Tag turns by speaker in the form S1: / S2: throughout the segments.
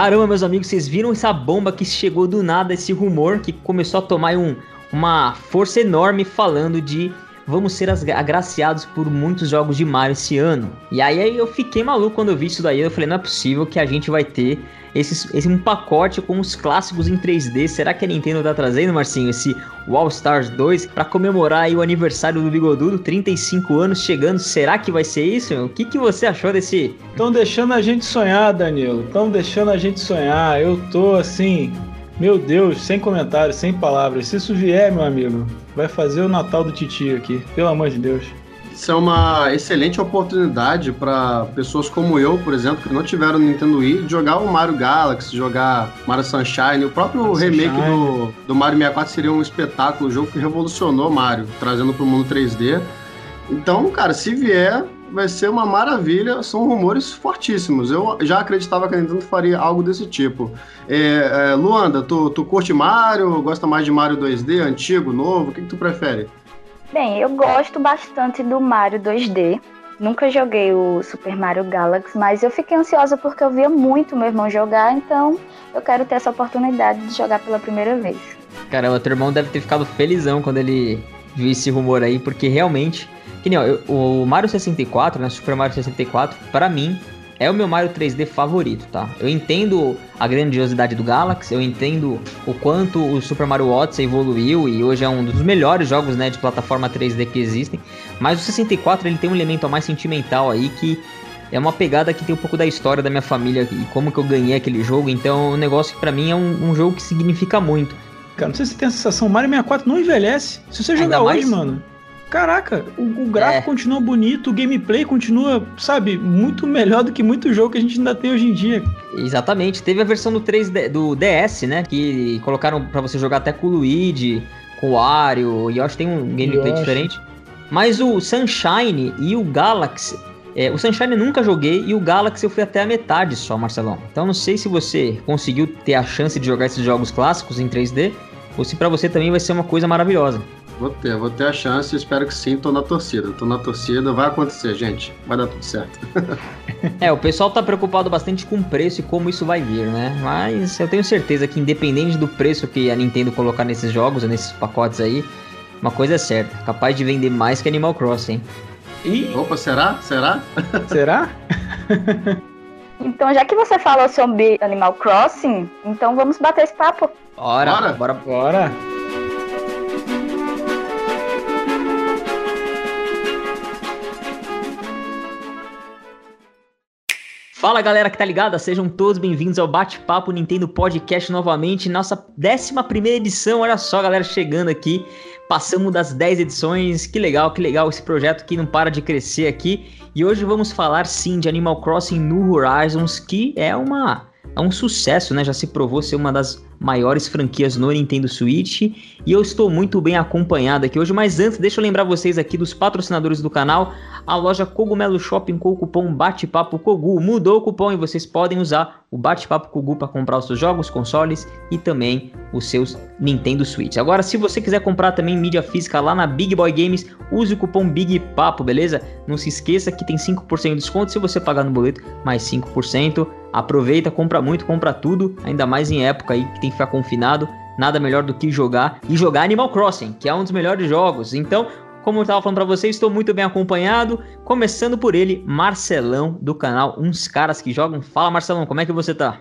S1: Caramba, meus amigos, vocês viram essa bomba que chegou do nada, esse rumor que começou a tomar um, uma força enorme falando de vamos ser agraciados por muitos jogos de Mario esse ano. E aí eu fiquei maluco quando eu vi isso daí. Eu falei, não é possível que a gente vai ter esse, esse um pacote com os clássicos em 3D. Será que a Nintendo tá trazendo, Marcinho, esse All Stars 2 para comemorar o aniversário do Bigodudo, 35 anos chegando? Será que vai ser isso? O que, que você achou desse?
S2: Estão deixando a gente sonhar, Danilo. Estão deixando a gente sonhar. Eu tô assim, meu Deus, sem comentários, sem palavras. Se isso vier, meu amigo, vai fazer o Natal do Titio aqui. Pelo amor de Deus.
S3: Isso é uma excelente oportunidade para pessoas como eu, por exemplo, que não tiveram Nintendo Wii, jogar o Mario Galaxy, jogar Mario Sunshine. O próprio Mario remake do, do Mario 64 seria um espetáculo, um jogo que revolucionou Mario, trazendo para o mundo 3D. Então, cara, se vier, vai ser uma maravilha. São rumores fortíssimos. Eu já acreditava que a Nintendo faria algo desse tipo. É, é, Luanda, tu, tu curte Mario? Gosta mais de Mario 2D, antigo, novo? O que, que tu prefere?
S4: Bem, eu gosto bastante do Mario 2D. Nunca joguei o Super Mario Galaxy, mas eu fiquei ansiosa porque eu via muito meu irmão jogar, então eu quero ter essa oportunidade de jogar pela primeira vez.
S1: Caramba, teu irmão deve ter ficado felizão quando ele viu esse rumor aí, porque realmente que nem, ó, o Mario 64, né? Super Mario 64, para mim, é o meu Mario 3D favorito, tá? Eu entendo a grandiosidade do Galaxy, eu entendo o quanto o Super Mario Odyssey evoluiu e hoje é um dos melhores jogos, né, de plataforma 3D que existem. Mas o 64 ele tem um elemento mais sentimental aí que é uma pegada que tem um pouco da história da minha família e como que eu ganhei aquele jogo. Então, é um negócio que para mim é um, um, jogo que significa muito.
S2: Cara, não sei se você tem a sensação, Mario 64 não envelhece. Se você jogar hoje, mano, Caraca, o, o gráfico é. continua bonito, o gameplay continua, sabe, muito melhor do que muito jogo que a gente ainda tem hoje em dia.
S1: Exatamente. Teve a versão do 3D, do DS, né? Que colocaram para você jogar até com o Luigi, com o Wario, e eu acho que tem um gameplay diferente. Mas o Sunshine e o Galaxy. É, o Sunshine eu nunca joguei e o Galaxy eu fui até a metade só, Marcelão. Então não sei se você conseguiu ter a chance de jogar esses jogos clássicos em 3D ou se para você também vai ser uma coisa maravilhosa.
S3: Vou ter, vou ter a chance, espero que sim, tô na torcida. Tô na torcida, vai acontecer, gente. Vai dar tudo certo.
S1: é, o pessoal tá preocupado bastante com o preço e como isso vai vir, né? Mas eu tenho certeza que independente do preço que a Nintendo colocar nesses jogos, nesses pacotes aí, uma coisa é certa, capaz de vender mais que Animal Crossing.
S3: E... Opa, será? Será?
S2: Será?
S4: Então, já que você falou sobre Animal Crossing, então vamos bater esse papo.
S1: Bora, bora, bora. bora. Fala galera que tá ligada, sejam todos bem-vindos ao Bate-Papo Nintendo Podcast novamente, nossa 11 edição. Olha só, galera, chegando aqui, passamos das 10 edições. Que legal, que legal esse projeto que não para de crescer aqui. E hoje vamos falar sim de Animal Crossing New Horizons, que é uma é um sucesso, né? Já se provou ser uma das maiores franquias no Nintendo Switch e eu estou muito bem acompanhado aqui hoje. Mas antes, deixa eu lembrar vocês aqui dos patrocinadores do canal, a loja Cogumelo Shopping com o cupom Bate-Papo Cogu. Mudou o cupom e vocês podem usar o Bate-Papo Cogu para comprar os seus jogos, consoles e também os seus Nintendo Switch. Agora, se você quiser comprar também mídia física lá na Big Boy Games, use o cupom Big Papo, beleza? Não se esqueça que tem 5% de desconto se você pagar no boleto, mais 5%. Aproveita, compra muito, compra tudo, ainda mais em época aí que tem que ficar confinado. Nada melhor do que jogar e jogar Animal Crossing, que é um dos melhores jogos. Então, como eu estava falando para vocês, estou muito bem acompanhado. Começando por ele, Marcelão, do canal Uns Caras que Jogam. Fala, Marcelão, como é que você tá?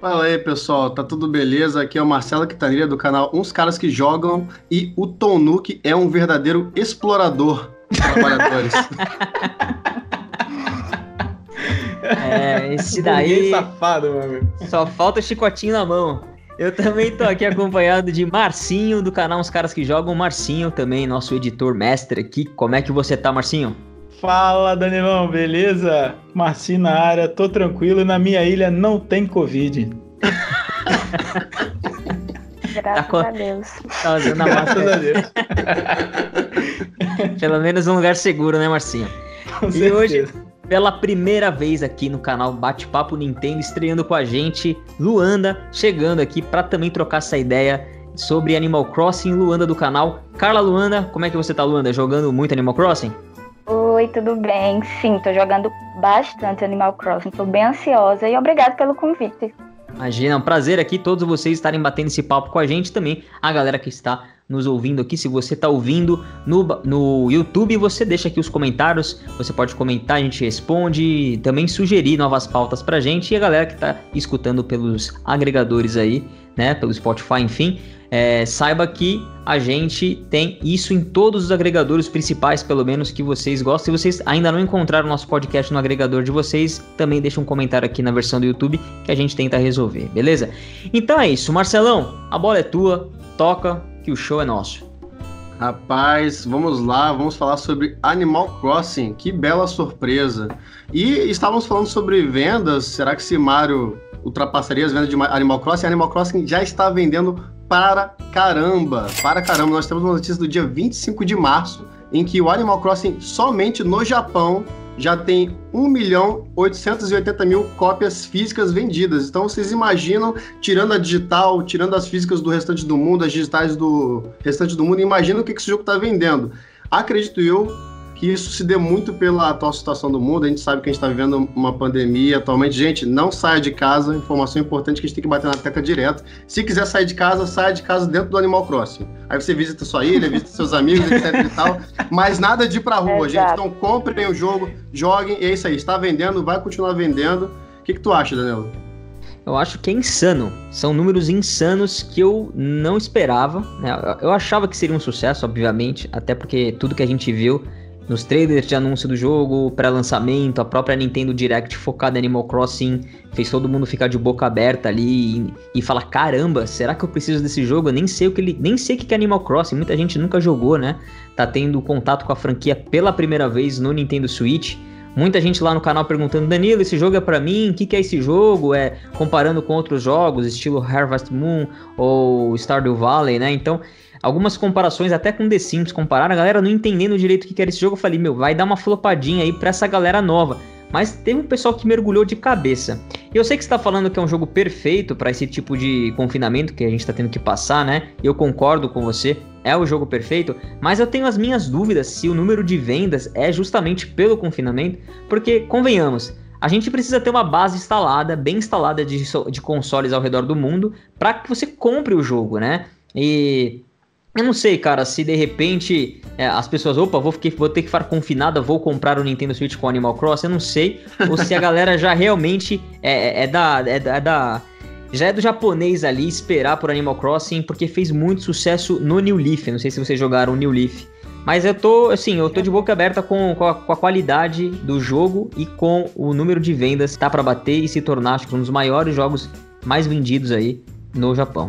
S3: Fala aí, pessoal, tá tudo beleza? Aqui é o Marcelo Quitaneira do canal Uns Caras que Jogam e o Tom Nook é um verdadeiro explorador de trabalhadores.
S1: É, esse daí. safado, meu Só falta chicotinho na mão. Eu também tô aqui acompanhado de Marcinho, do canal Os Caras que Jogam. Marcinho também, nosso editor mestre aqui. Como é que você tá, Marcinho?
S2: Fala, Danilão, beleza? Marcinho na área, tô tranquilo. Na minha ilha não tem Covid.
S4: Graças tá a Deus.
S1: Tá usando a máscara. Deus. Pelo menos um lugar seguro, né, Marcinho? Com e certeza. hoje pela primeira vez aqui no canal Bate-Papo Nintendo, estreando com a gente, Luanda, chegando aqui para também trocar essa ideia sobre Animal Crossing, Luanda do canal. Carla Luanda, como é que você tá, Luanda? Jogando muito Animal Crossing?
S4: Oi, tudo bem? Sim, tô jogando bastante Animal Crossing, tô bem ansiosa e obrigado pelo convite.
S1: Imagina, é um prazer aqui todos vocês estarem batendo esse papo com a gente também, a galera que está nos ouvindo aqui. Se você está ouvindo no, no YouTube, você deixa aqui os comentários, você pode comentar, a gente responde, também sugerir novas pautas pra gente e a galera que está escutando pelos agregadores aí, né, pelo Spotify, enfim, é, saiba que a gente tem isso em todos os agregadores principais, pelo menos que vocês gostam. Se vocês ainda não encontraram o nosso podcast no agregador de vocês, também deixa um comentário aqui na versão do YouTube que a gente tenta resolver, beleza? Então é isso, Marcelão, a bola é tua, toca, que o show é nosso.
S3: Rapaz, vamos lá, vamos falar sobre Animal Crossing. Que bela surpresa. E estávamos falando sobre vendas. Será que esse Mario ultrapassaria as vendas de Animal Crossing? Animal Crossing já está vendendo para caramba. Para caramba. Nós temos uma notícia do dia 25 de março em que o Animal Crossing somente no Japão já tem 1 milhão 880 mil cópias físicas vendidas. Então vocês imaginam, tirando a digital, tirando as físicas do restante do mundo, as digitais do restante do mundo, imagina o que esse jogo está vendendo. Acredito eu que isso se dê muito pela atual situação do mundo. A gente sabe que a gente está vivendo uma pandemia atualmente. Gente, não saia de casa. Informação importante que a gente tem que bater na tecla direto. Se quiser sair de casa, saia de casa dentro do Animal Crossing. Aí você visita sua ilha, visita seus amigos, etc e tal. Mas nada de ir pra rua, Exato. gente. Então comprem o jogo, joguem. E é isso aí. Está vendendo, vai continuar vendendo. O que, que tu acha, Danilo?
S1: Eu acho que é insano. São números insanos que eu não esperava. Né? Eu achava que seria um sucesso, obviamente, até porque tudo que a gente viu nos trailers de anúncio do jogo, pré-lançamento, a própria Nintendo Direct focada em Animal Crossing fez todo mundo ficar de boca aberta ali e, e falar: caramba, será que eu preciso desse jogo? Eu nem sei o que ele, nem sei o que é Animal Crossing. Muita gente nunca jogou, né? Tá tendo contato com a franquia pela primeira vez no Nintendo Switch. Muita gente lá no canal perguntando, Danilo, esse jogo é para mim? O que, que é esse jogo? É comparando com outros jogos, estilo Harvest Moon ou Stardew Valley, né? Então, algumas comparações até com The Sims compararam, a galera não entendendo direito o que era esse jogo, eu falei, meu, vai dar uma flopadinha aí pra essa galera nova. Mas teve um pessoal que mergulhou de cabeça. E eu sei que você tá falando que é um jogo perfeito para esse tipo de confinamento que a gente tá tendo que passar, né? Eu concordo com você, é o jogo perfeito, mas eu tenho as minhas dúvidas se o número de vendas é justamente pelo confinamento, porque, convenhamos, a gente precisa ter uma base instalada, bem instalada de, de consoles ao redor do mundo, para que você compre o jogo, né? E eu não sei, cara, se de repente é, as pessoas, opa, vou, vou ter que ficar confinada, vou comprar o Nintendo Switch com Animal Cross, eu não sei. ou se a galera já realmente é, é, da, é, da, é da. Já é do japonês ali esperar por Animal Crossing, porque fez muito sucesso no New Leaf. Não sei se vocês jogaram o New Leaf. Mas eu tô, assim, eu tô de boca aberta com, com, a, com a qualidade do jogo e com o número de vendas. Tá para bater e se tornar, acho que um dos maiores jogos mais vendidos aí no Japão.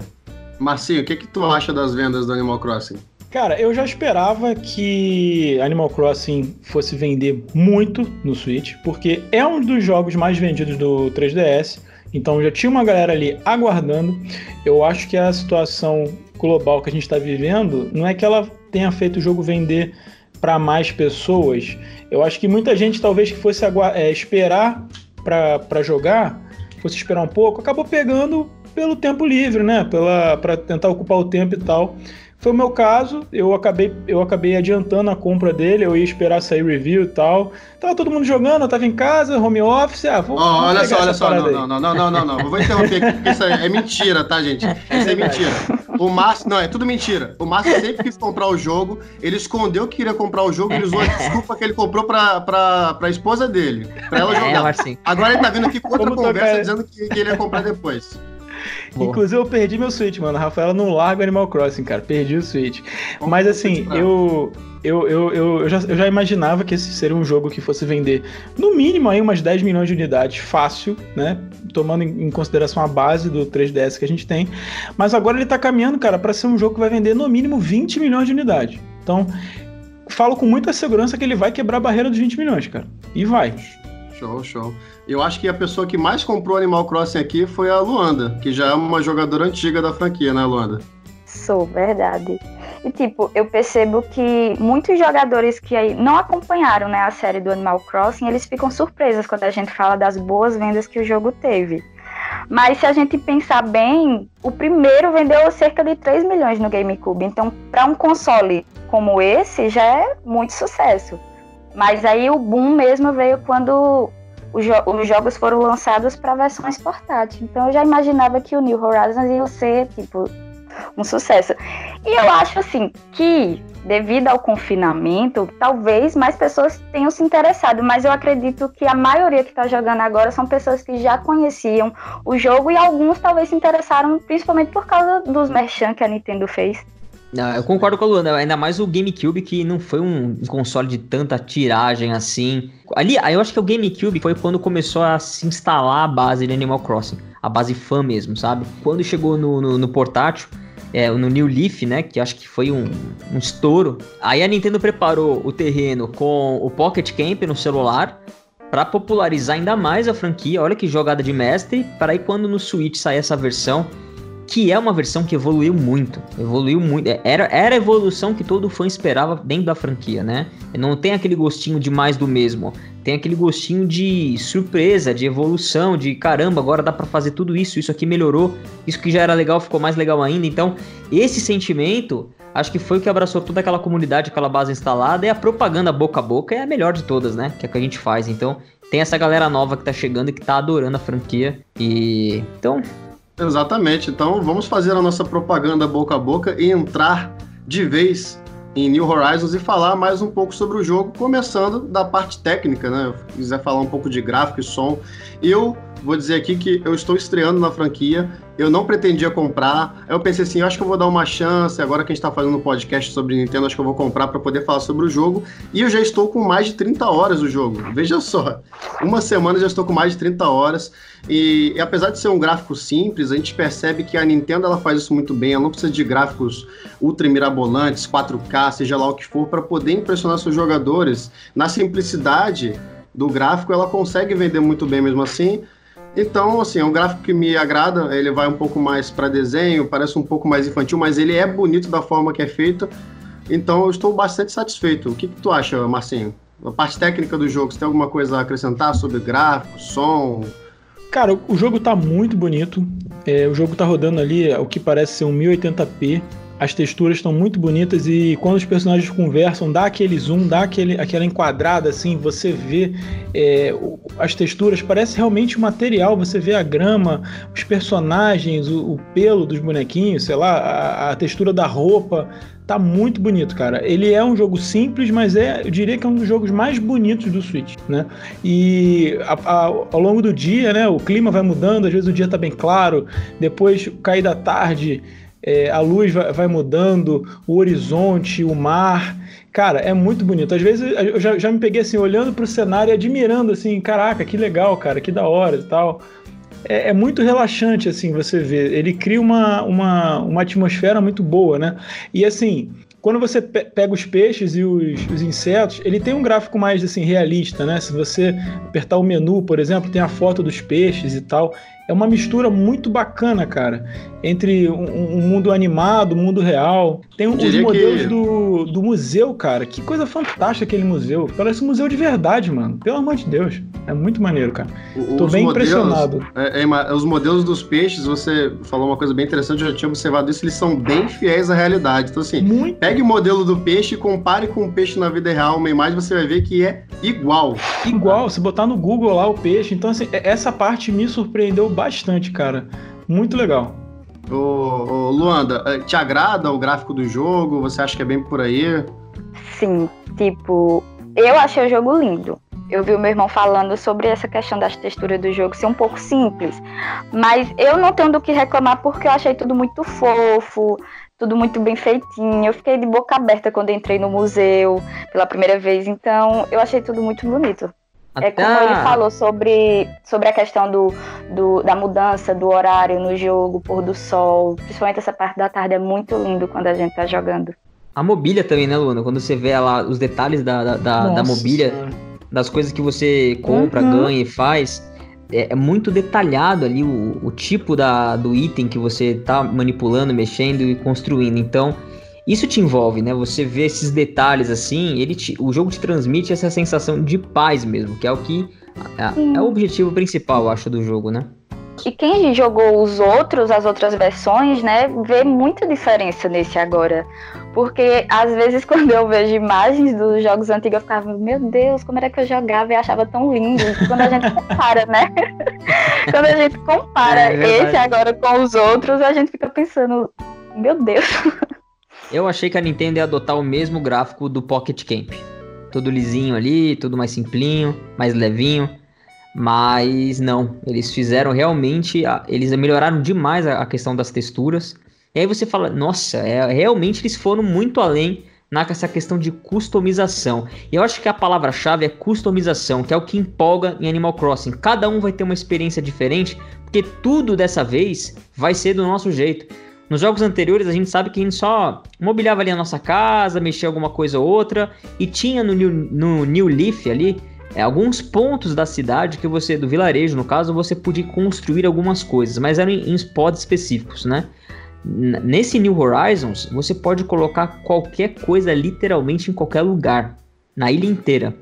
S3: Marcinho, o que, que tu acha das vendas do Animal Crossing?
S2: Cara, eu já esperava que Animal Crossing fosse vender muito no Switch, porque é um dos jogos mais vendidos do 3DS. Então já tinha uma galera ali aguardando. Eu acho que a situação global que a gente está vivendo não é que ela tenha feito o jogo vender para mais pessoas. Eu acho que muita gente talvez que fosse é, esperar para jogar, fosse esperar um pouco, acabou pegando pelo tempo livre, né? Pela para tentar ocupar o tempo e tal. Foi o meu caso, eu acabei, eu acabei adiantando a compra dele, eu ia esperar sair review e tal. Tava todo mundo jogando, eu tava em casa, home office, ah, vou.
S3: Oh, olha só, olha só, não, não, não, não, não, não, vou interromper aqui, porque isso é mentira, tá, gente? Isso é mentira. O Márcio, não, é tudo mentira. O Márcio sempre quis comprar o jogo, ele escondeu que queria comprar o jogo, ele usou a desculpa que ele comprou pra, pra, pra esposa dele, pra ela é, jogar. É, Agora ele tá vindo aqui com outra Como conversa dizendo que, que ele ia comprar depois.
S2: Inclusive, eu perdi meu Switch, mano. A Rafaela não larga Animal Crossing, cara. Perdi o Switch. Mas assim, eu. Eu, eu, eu, eu, já, eu já imaginava que esse seria um jogo que fosse vender no mínimo aí umas 10 milhões de unidades, fácil, né? Tomando em consideração a base do 3DS que a gente tem. Mas agora ele tá caminhando, cara, para ser um jogo que vai vender no mínimo 20 milhões de unidades. Então, falo com muita segurança que ele vai quebrar a barreira dos 20 milhões, cara. E vai.
S3: Show, show. Eu acho que a pessoa que mais comprou Animal Crossing aqui foi a Luanda, que já é uma jogadora antiga da franquia, né, Luanda?
S4: Sou, verdade. E tipo, eu percebo que muitos jogadores que não acompanharam né, a série do Animal Crossing, eles ficam surpresos quando a gente fala das boas vendas que o jogo teve. Mas se a gente pensar bem, o primeiro vendeu cerca de 3 milhões no GameCube. Então, para um console como esse, já é muito sucesso. Mas aí o boom mesmo veio quando jo os jogos foram lançados para versões portáteis. Então eu já imaginava que o New Horizons ia ser, tipo, um sucesso. E eu acho assim que devido ao confinamento, talvez mais pessoas tenham se interessado, mas eu acredito que a maioria que está jogando agora são pessoas que já conheciam o jogo e alguns talvez se interessaram principalmente por causa dos merchan que a Nintendo fez.
S1: Ah, eu concordo com a Luana, ainda mais o GameCube, que não foi um console de tanta tiragem assim. Ali, eu acho que o GameCube foi quando começou a se instalar a base de Animal Crossing, a base fã mesmo, sabe? Quando chegou no, no, no portátil, é, no New Leaf, né? Que acho que foi um, um estouro. Aí a Nintendo preparou o terreno com o Pocket Camp no celular para popularizar ainda mais a franquia. Olha que jogada de mestre. Para aí quando no Switch sair essa versão, que é uma versão que evoluiu muito. Evoluiu muito. É, era, era a evolução que todo fã esperava dentro da franquia, né? Não tem aquele gostinho de mais do mesmo. Tem aquele gostinho de surpresa, de evolução, de caramba, agora dá para fazer tudo isso, isso aqui melhorou, isso que já era legal ficou mais legal ainda. Então, esse sentimento, acho que foi o que abraçou toda aquela comunidade, aquela base instalada, e a propaganda boca a boca é a melhor de todas, né? Que é a que a gente faz. Então, tem essa galera nova que tá chegando e que tá adorando a franquia. E. Então,
S3: Exatamente. Então vamos fazer a nossa propaganda boca a boca e entrar de vez em New Horizons e falar mais um pouco sobre o jogo, começando da parte técnica, né? Se quiser falar um pouco de gráfico e som. Eu vou dizer aqui que eu estou estreando na franquia, eu não pretendia comprar. Eu pensei assim, acho que eu vou dar uma chance. Agora que a gente está fazendo um podcast sobre Nintendo, acho que eu vou comprar para poder falar sobre o jogo. E eu já estou com mais de 30 horas do jogo. Veja só, uma semana já estou com mais de 30 horas. E, e, apesar de ser um gráfico simples, a gente percebe que a Nintendo ela faz isso muito bem. Ela não precisa de gráficos ultra mirabolantes, 4K, seja lá o que for, para poder impressionar seus jogadores. Na simplicidade do gráfico, ela consegue vender muito bem mesmo assim. Então, assim, é um gráfico que me agrada, ele vai um pouco mais para desenho, parece um pouco mais infantil, mas ele é bonito da forma que é feito. Então, eu estou bastante satisfeito. O que, que tu acha, Marcinho? A parte técnica do jogo, você tem alguma coisa a acrescentar sobre gráfico, som?
S2: Cara, o jogo tá muito bonito. É, o jogo tá rodando ali o que parece ser um 1080p as texturas estão muito bonitas e quando os personagens conversam, dá aquele zoom, dá aquele, aquela enquadrada assim, você vê é, as texturas, parece realmente um material, você vê a grama, os personagens, o, o pelo dos bonequinhos, sei lá, a, a, textura da roupa, tá muito bonito, cara. Ele é um jogo simples, mas é, eu diria que é um dos jogos mais bonitos do Switch, né? E a, a, ao longo do dia, né, o clima vai mudando, às vezes o dia tá bem claro, depois cair da tarde é, a luz vai, vai, mudando, o horizonte, o mar. Cara, é muito bonito. Às vezes eu já, já me peguei assim, olhando para o cenário e admirando, assim, caraca, que legal, cara, que da hora e tal. É, é, muito relaxante, assim, você ver. Ele cria uma, uma, uma atmosfera muito boa, né? E assim, quando você pe pega os peixes e os, os, insetos, ele tem um gráfico mais assim realista, né? Se você apertar o menu, por exemplo, tem a foto dos peixes e tal é uma mistura muito bacana, cara, entre um, um mundo animado, um mundo real. Tem os modelos que... do, do museu, cara. Que coisa fantástica aquele museu. Parece um museu de verdade, mano. Pelo amor de Deus. É muito maneiro, cara. O, Tô bem modelos, impressionado.
S3: É, é, os modelos dos peixes, você falou uma coisa bem interessante, eu já tinha observado isso, eles são bem fiéis à realidade. Então, assim, muito. pegue o modelo do peixe e compare com o peixe na vida real, uma imagem, você vai ver que é igual.
S2: Igual, se botar no Google lá o peixe. Então, assim, essa parte me surpreendeu bastante bastante, cara. Muito legal.
S3: Ô, ô, Luanda, eh, te agrada o gráfico do jogo? Você acha que é bem por aí?
S4: Sim, tipo, eu achei o jogo lindo. Eu vi o meu irmão falando sobre essa questão das texturas do jogo ser um pouco simples. Mas eu não tenho do que reclamar porque eu achei tudo muito fofo, tudo muito bem feitinho. Eu fiquei de boca aberta quando entrei no museu pela primeira vez. Então, eu achei tudo muito bonito. Até... É como ele falou sobre, sobre a questão do, do, da mudança do horário no jogo, pôr do sol. Principalmente essa parte da tarde é muito lindo quando a gente tá jogando.
S1: A mobília também, né, Luana? Quando você vê lá os detalhes da, da, da, da mobília, das coisas que você compra, uhum. ganha e faz, é, é, muito detalhado ali o, o tipo da, do item que você tá manipulando, mexendo e construindo. Então, isso te envolve, né? Você vê esses detalhes assim, ele te, o jogo te transmite essa sensação de paz mesmo, que é o que é, é o objetivo principal, eu acho, do jogo, né?
S4: E quem jogou os outros, as outras versões, né, vê muita diferença nesse agora. Porque às vezes quando eu vejo imagens dos jogos antigos, eu ficava, meu Deus, como era que eu jogava e achava tão lindo. Quando a gente compara, né? quando a gente compara é esse agora com os outros, a gente fica pensando, meu Deus.
S1: Eu achei que a Nintendo ia adotar o mesmo gráfico do Pocket Camp. Tudo lisinho ali, tudo mais simplinho, mais levinho. Mas não, eles fizeram realmente, eles melhoraram demais a questão das texturas. E aí você fala, nossa, é, realmente eles foram muito além nessa questão de customização. E eu acho que a palavra-chave é customização, que é o que empolga em Animal Crossing. Cada um vai ter uma experiência diferente, porque tudo dessa vez vai ser do nosso jeito. Nos jogos anteriores a gente sabe que a gente só mobiliava ali a nossa casa, mexia alguma coisa ou outra e tinha no New, no New Leaf ali é, alguns pontos da cidade que você, do vilarejo no caso, você podia construir algumas coisas, mas eram em, em spots específicos, né? Nesse New Horizons, você pode colocar qualquer coisa literalmente em qualquer lugar, na ilha inteira.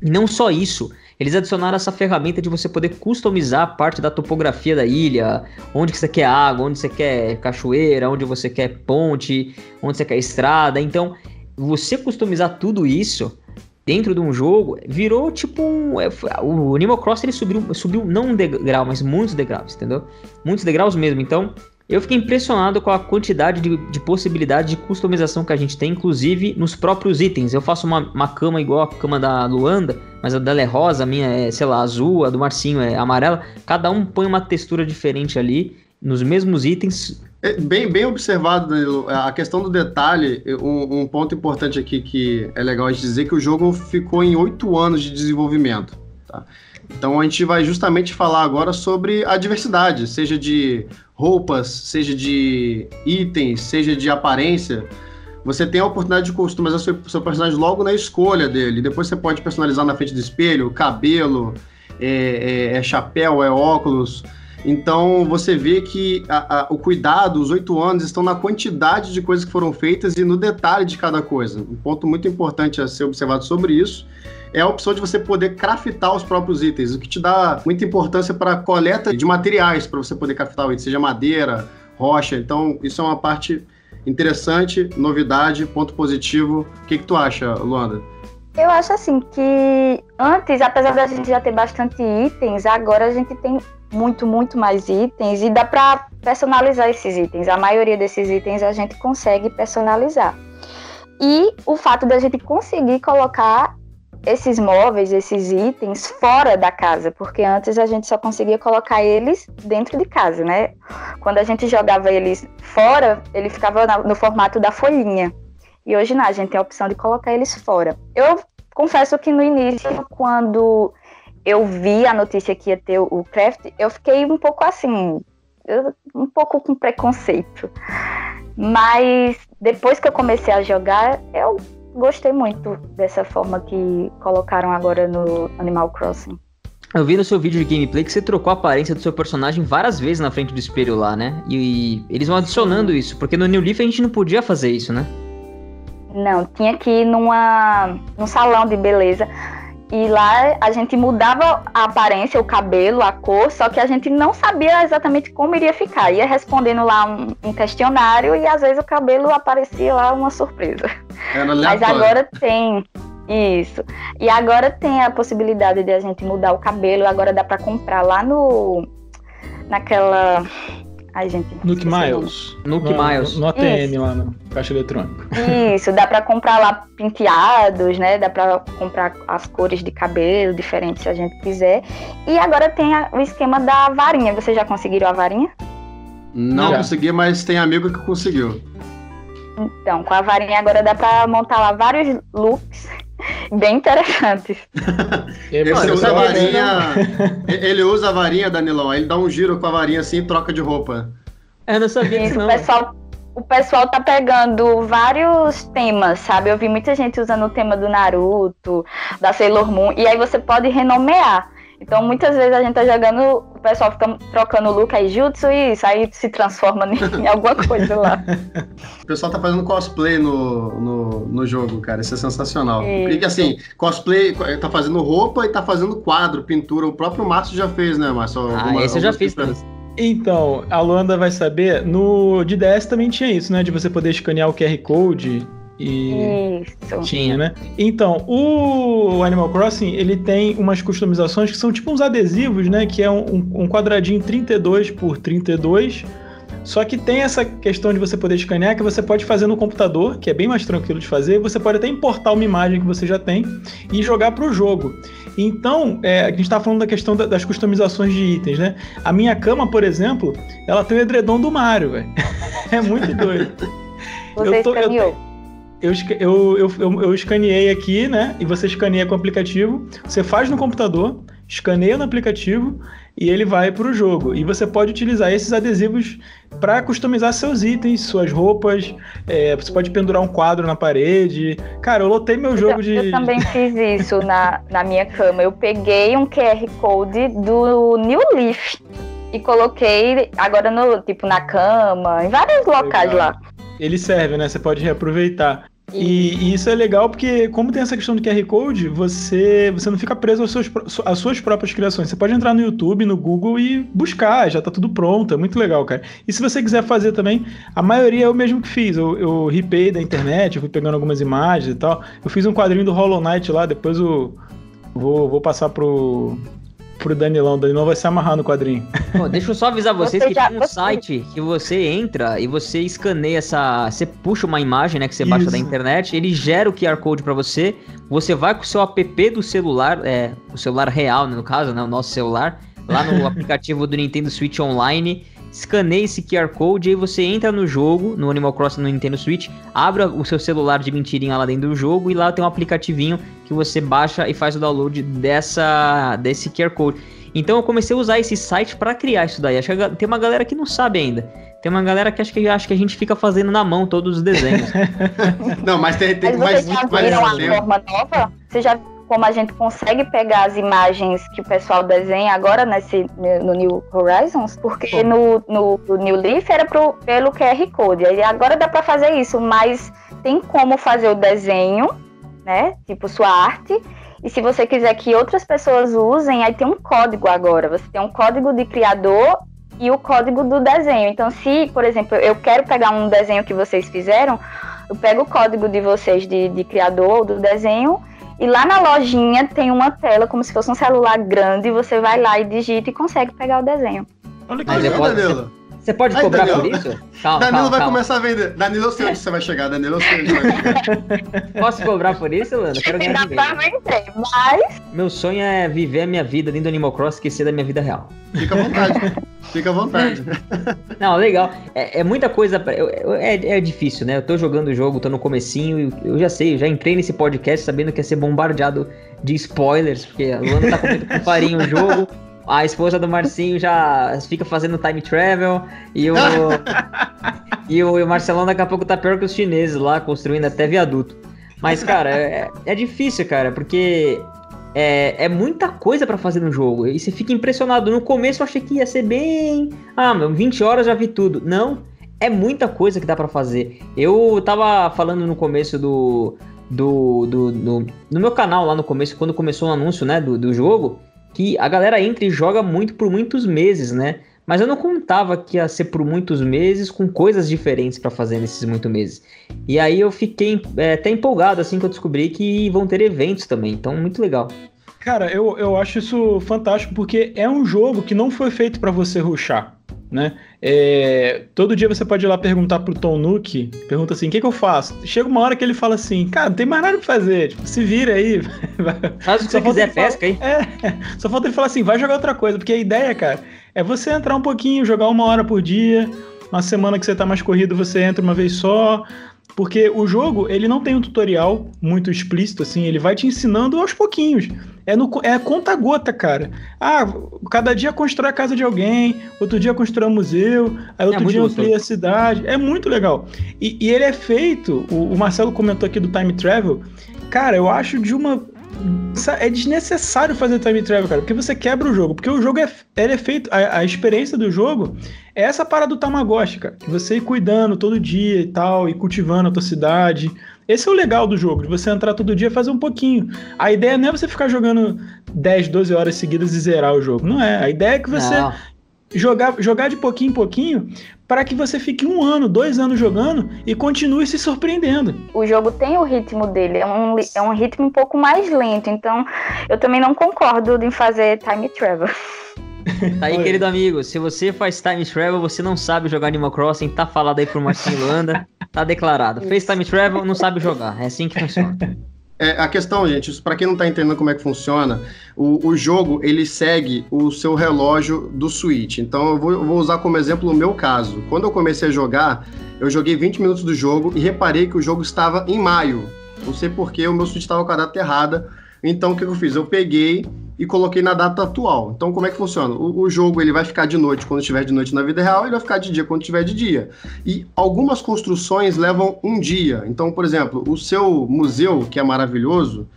S1: E não só isso, eles adicionaram essa ferramenta de você poder customizar parte da topografia da ilha, onde que você quer água, onde você quer cachoeira, onde você quer ponte, onde você quer estrada. Então, você customizar tudo isso dentro de um jogo virou tipo um, é, o Animal Crossing ele subiu, subiu não um degrau, mas muitos degraus, entendeu? Muitos degraus mesmo. Então, eu fiquei impressionado com a quantidade de, de possibilidade de customização que a gente tem, inclusive nos próprios itens. Eu faço uma, uma cama igual a cama da Luanda, mas a dela é rosa, a minha é, sei lá, azul, a do Marcinho é amarela. Cada um põe uma textura diferente ali, nos mesmos itens.
S3: É bem, bem observado, Danilo. A questão do detalhe, um, um ponto importante aqui que é legal a gente dizer que o jogo ficou em oito anos de desenvolvimento. Tá? Então a gente vai justamente falar agora sobre a diversidade, seja de roupas, seja de itens, seja de aparência. Você tem a oportunidade de customizar seu, seu personagem logo na escolha dele. Depois você pode personalizar na frente do espelho, cabelo, é, é, é chapéu, é óculos. Então você vê que a, a, o cuidado, os oito anos, estão na quantidade de coisas que foram feitas e no detalhe de cada coisa. Um ponto muito importante a ser observado sobre isso é a opção de você poder craftar os próprios itens, o que te dá muita importância para coleta de materiais para você poder craftar o item, seja madeira, rocha. Então, isso é uma parte interessante, novidade, ponto positivo. O que, que tu acha, Luanda?
S4: Eu acho assim que antes, apesar da gente já ter bastante itens, agora a gente tem muito, muito mais itens e dá para personalizar esses itens. A maioria desses itens a gente consegue personalizar. E o fato da gente conseguir colocar esses móveis, esses itens fora da casa, porque antes a gente só conseguia colocar eles dentro de casa, né? Quando a gente jogava eles fora, ele ficava no formato da folhinha. E hoje não, a gente tem a opção de colocar eles fora. Eu confesso que no início, quando eu vi a notícia que ia ter o craft, eu fiquei um pouco assim, um pouco com preconceito. Mas depois que eu comecei a jogar, eu gostei muito dessa forma que colocaram agora no Animal Crossing.
S1: Eu vi no seu vídeo de gameplay que você trocou a aparência do seu personagem várias vezes na frente do espelho lá, né? E, e eles vão adicionando isso, porque no New Leaf a gente não podia fazer isso, né?
S4: Não, tinha que ir numa, num salão de beleza. E lá a gente mudava a aparência, o cabelo, a cor, só que a gente não sabia exatamente como iria ficar. Ia respondendo lá um, um questionário e às vezes o cabelo aparecia lá uma surpresa. Mas agora tem isso. E agora tem a possibilidade de a gente mudar o cabelo, agora dá para comprar lá no naquela Ai, gente.
S2: Nuke Miles.
S1: Nuke Miles.
S2: No, no ATM Isso. lá no caixa eletrônico.
S4: Isso, dá pra comprar lá penteados, né? Dá pra comprar as cores de cabelo diferentes se a gente quiser. E agora tem a, o esquema da varinha. Vocês já conseguiram a varinha?
S3: Não já. consegui, mas tem amigo que conseguiu.
S4: Então, com a varinha agora dá pra montar lá vários looks bem interessantes.
S3: ele, usa a varinha, ele usa a varinha, Danilão, ele dá um giro com a varinha assim e troca de roupa.
S1: Eu não sabia disso, não.
S4: O pessoal, o pessoal tá pegando vários temas, sabe? Eu vi muita gente usando o tema do Naruto, da Sailor Moon, e aí você pode renomear. Então, muitas vezes a gente tá jogando, o pessoal fica trocando look aí, jutsu e isso, aí se transforma em alguma coisa lá.
S3: O pessoal tá fazendo cosplay no, no, no jogo, cara, isso é sensacional. Isso. Porque, assim, cosplay, tá fazendo roupa e tá fazendo quadro, pintura, o próprio Márcio já fez, né, Márcio?
S1: Ah, esse eu já fiz também.
S2: Então, a Luanda vai saber, no de DS também tinha isso, né? De você poder escanear o QR Code e
S4: Isso.
S2: tinha, né? Então, o Animal Crossing, ele tem umas customizações que são tipo uns adesivos, né? Que é um, um quadradinho 32 por 32. Só que tem essa questão de você poder escanear que você pode fazer no computador, que é bem mais tranquilo de fazer. Você pode até importar uma imagem que você já tem e jogar para o jogo. Então, é, a gente está falando da questão da- das customizações de itens, né? A minha cama, por exemplo, ela tem o edredom do Mario, velho. É muito doido.
S4: Você
S2: Eu tô-
S4: escaneou.
S2: Eu, eu, eu, eu, eu escaneei aqui, né? E você escaneia com o aplicativo. Você faz no computador, escaneia no aplicativo e ele vai para o jogo. E você pode utilizar esses adesivos para customizar seus itens, suas roupas. é, você pode pendurar um quadro na parede. Cara, eu lotei meu jogo
S4: eu,
S2: de.
S4: eu também fiz isso na, na minha cama. Eu peguei um QR Code do New Leaf e coloquei agora no tipo na cama, em vários locais
S2: Legal.
S4: lá.
S2: Ele serve, né? Você pode reaproveitar. E, e isso é legal porque, como tem essa questão do QR Code, você, você não fica preso às suas, pró- às suas próprias criações. Você pode entrar no YouTube, no Google e buscar, já tá tudo pronto. É muito legal, cara. E se você quiser fazer também, a maioria é eu mesmo que fiz. Eu, eu ripei da internet, eu fui pegando algumas imagens e tal. Eu fiz um quadrinho do Hollow Knight lá, depois eu vou, vou passar pro, pro Danilão. O Danilão vai se amarrar no quadrinho.
S1: Pô, deixa eu só avisar vocês
S4: Você
S1: que
S4: já-
S1: tem um
S4: você-
S1: site que você entra e você escaneia essa. Você puxa uma imagem, né? Que você baixa
S2: Isso.
S1: da internet, ele gera o QR Code pra você. Você vai com o seu app do celular, é, o celular real, né, no caso, né? O nosso celular, lá no aplicativo do Nintendo Switch Online. Escaneia esse QR Code e aí você entra no jogo, no Animal Crossing no Nintendo Switch, abre o seu celular de mentirinha lá dentro do jogo e lá tem um aplicativinho que você baixa e faz o download dessa, desse QR Code. Então eu comecei a usar esse site pra criar isso daí. Acho que tem uma galera que não sabe ainda. Tem uma galera que acha que, acha que a gente fica fazendo na mão todos os desenhos.
S3: Não, mas tem, tem
S4: Mas
S3: mais
S4: vocês já
S3: muito mais
S4: viram a
S3: tempo.
S4: forma nova? Você já como a gente consegue pegar as imagens que o pessoal desenha agora nesse, no New Horizons? Porque no, no, no New Leaf era pro, pelo QR Code. Aí agora dá pra fazer isso, mas tem como fazer o desenho, né? Tipo sua arte. E se você quiser que outras pessoas usem, aí tem um código agora. Você tem um código de criador e o código do desenho. Então, se, por exemplo, eu quero pegar um desenho que vocês fizeram, eu pego o código de vocês de, de criador do desenho e lá na lojinha tem uma tela como se fosse um celular grande. Você vai lá e digita e consegue pegar o desenho.
S2: Olha que
S3: viu,
S1: posso-
S3: Danilo?
S1: Você pode
S3: Ai,
S1: cobrar
S3: Daniel.
S1: por isso? Calma,
S3: Danilo
S1: calma,
S3: vai
S1: calma.
S3: começar a vender. Danilo, eu sei onde você vai chegar. Danilo, eu sei onde você vai chegar.
S1: Posso cobrar por isso, Lana? Eu Quero ganhar
S4: Dá
S1: dinheiro.
S4: vender, mas
S1: Meu sonho é viver a minha vida dentro do Animal Cross, esquecer da minha vida real.
S3: Fica à vontade. Fica à vontade.
S1: Não, legal. É, é muita coisa. pra- eu- eu- é, é difícil, né? Eu tô jogando o jogo, tô no comecinho. e Eu já sei, eu já entrei nesse podcast sabendo que ia ser bombardeado de spoilers, porque a Luana tá comendo com farinha o jogo. A esposa do Marcinho já fica fazendo time travel. E o. e o, e o Marcelão daqui a pouco tá pior que os chineses lá, construindo até viaduto. Mas, cara, é, é difícil, cara, porque é, é muita coisa pra fazer no jogo. E você fica impressionado. No começo eu achei que ia ser bem. Ah, meu, 20 horas já vi tudo. Não, é muita coisa que dá pra fazer. Eu tava falando no começo do. Do, do, do- no meu canal lá no começo, quando começou o anúncio né, do, do jogo, que a galera entra e joga muito por muitos meses, né? Mas eu não contava que ia ser por muitos meses com coisas diferentes pra fazer nesses muitos meses. E aí eu fiquei é, até empolgado assim que eu descobri que vão ter eventos também. Então, muito legal.
S2: Cara, eu, eu acho isso fantástico porque é um jogo que não foi feito pra você rushar, né? É, todo dia você pode ir lá perguntar pro Tom Nook, pergunta assim, o que, que eu faço? Chega uma hora que ele fala assim, cara, não tem mais nada pra fazer, tipo, se vira aí.
S1: Faz o que
S2: Só
S1: você quiser, pesca aí.
S2: É, só falta ele falar assim, vai jogar outra coisa, porque a ideia, cara, é você entrar um pouquinho, jogar uma hora por dia, uma semana que você tá mais corrido, você entra uma vez só, porque o jogo, ele não tem um tutorial muito explícito, assim, ele vai te ensinando aos pouquinhos. É, no, é conta-gota, cara. Ah, cada dia constrói a casa de alguém, outro dia constrói um museu, aí outro
S1: muito
S2: dia amplia a cidade. É muito legal. E, e ele é feito, o, o Marcelo comentou aqui do time travel, cara, eu acho de uma É desnecessário fazer time travel, cara, porque você quebra o jogo. Porque o jogo é, ele é feito. A, a experiência do jogo é essa parada do Tamagotchi, cara. Você ir cuidando todo dia e tal, e cultivando a tua cidade. Esse é o legal do jogo, de você entrar todo dia e fazer um pouquinho. A ideia não é você ficar jogando 10, 12 horas seguidas e zerar o jogo. Não é. A ideia é que você
S1: Não,
S2: jogar, jogar de pouquinho em pouquinho para que você fique um ano, dois anos jogando e continue se surpreendendo.
S4: O jogo tem o ritmo dele, é um, é um ritmo um pouco mais lento, então eu também não concordo em fazer time travel.
S1: Tá aí, Oi. querido amigo, se você faz time travel, você não sabe jogar Animal Crossing, tá falado aí pro Marcinho Luanda, tá declarado. Fez time travel, não sabe jogar, é assim que funciona.
S3: É, a questão, gente, para quem não está entendendo como é que funciona, o, o, jogo ele segue o seu relógio do Switch. Então eu vou, eu vou, usar como exemplo o meu caso. Quando eu comecei a jogar, eu joguei 20 minutos do jogo e reparei que o jogo estava em maio. Não sei porquê, o meu Switch estava com a data errada. Então o que eu fiz? Eu peguei e coloquei na data atual. Então, como é que funciona? O, o, jogo ele vai ficar de noite quando estiver de noite na vida real, e vai ficar de dia quando estiver de dia. E algumas construções levam um dia. Então, por exemplo, o seu museu, que é maravilhoso,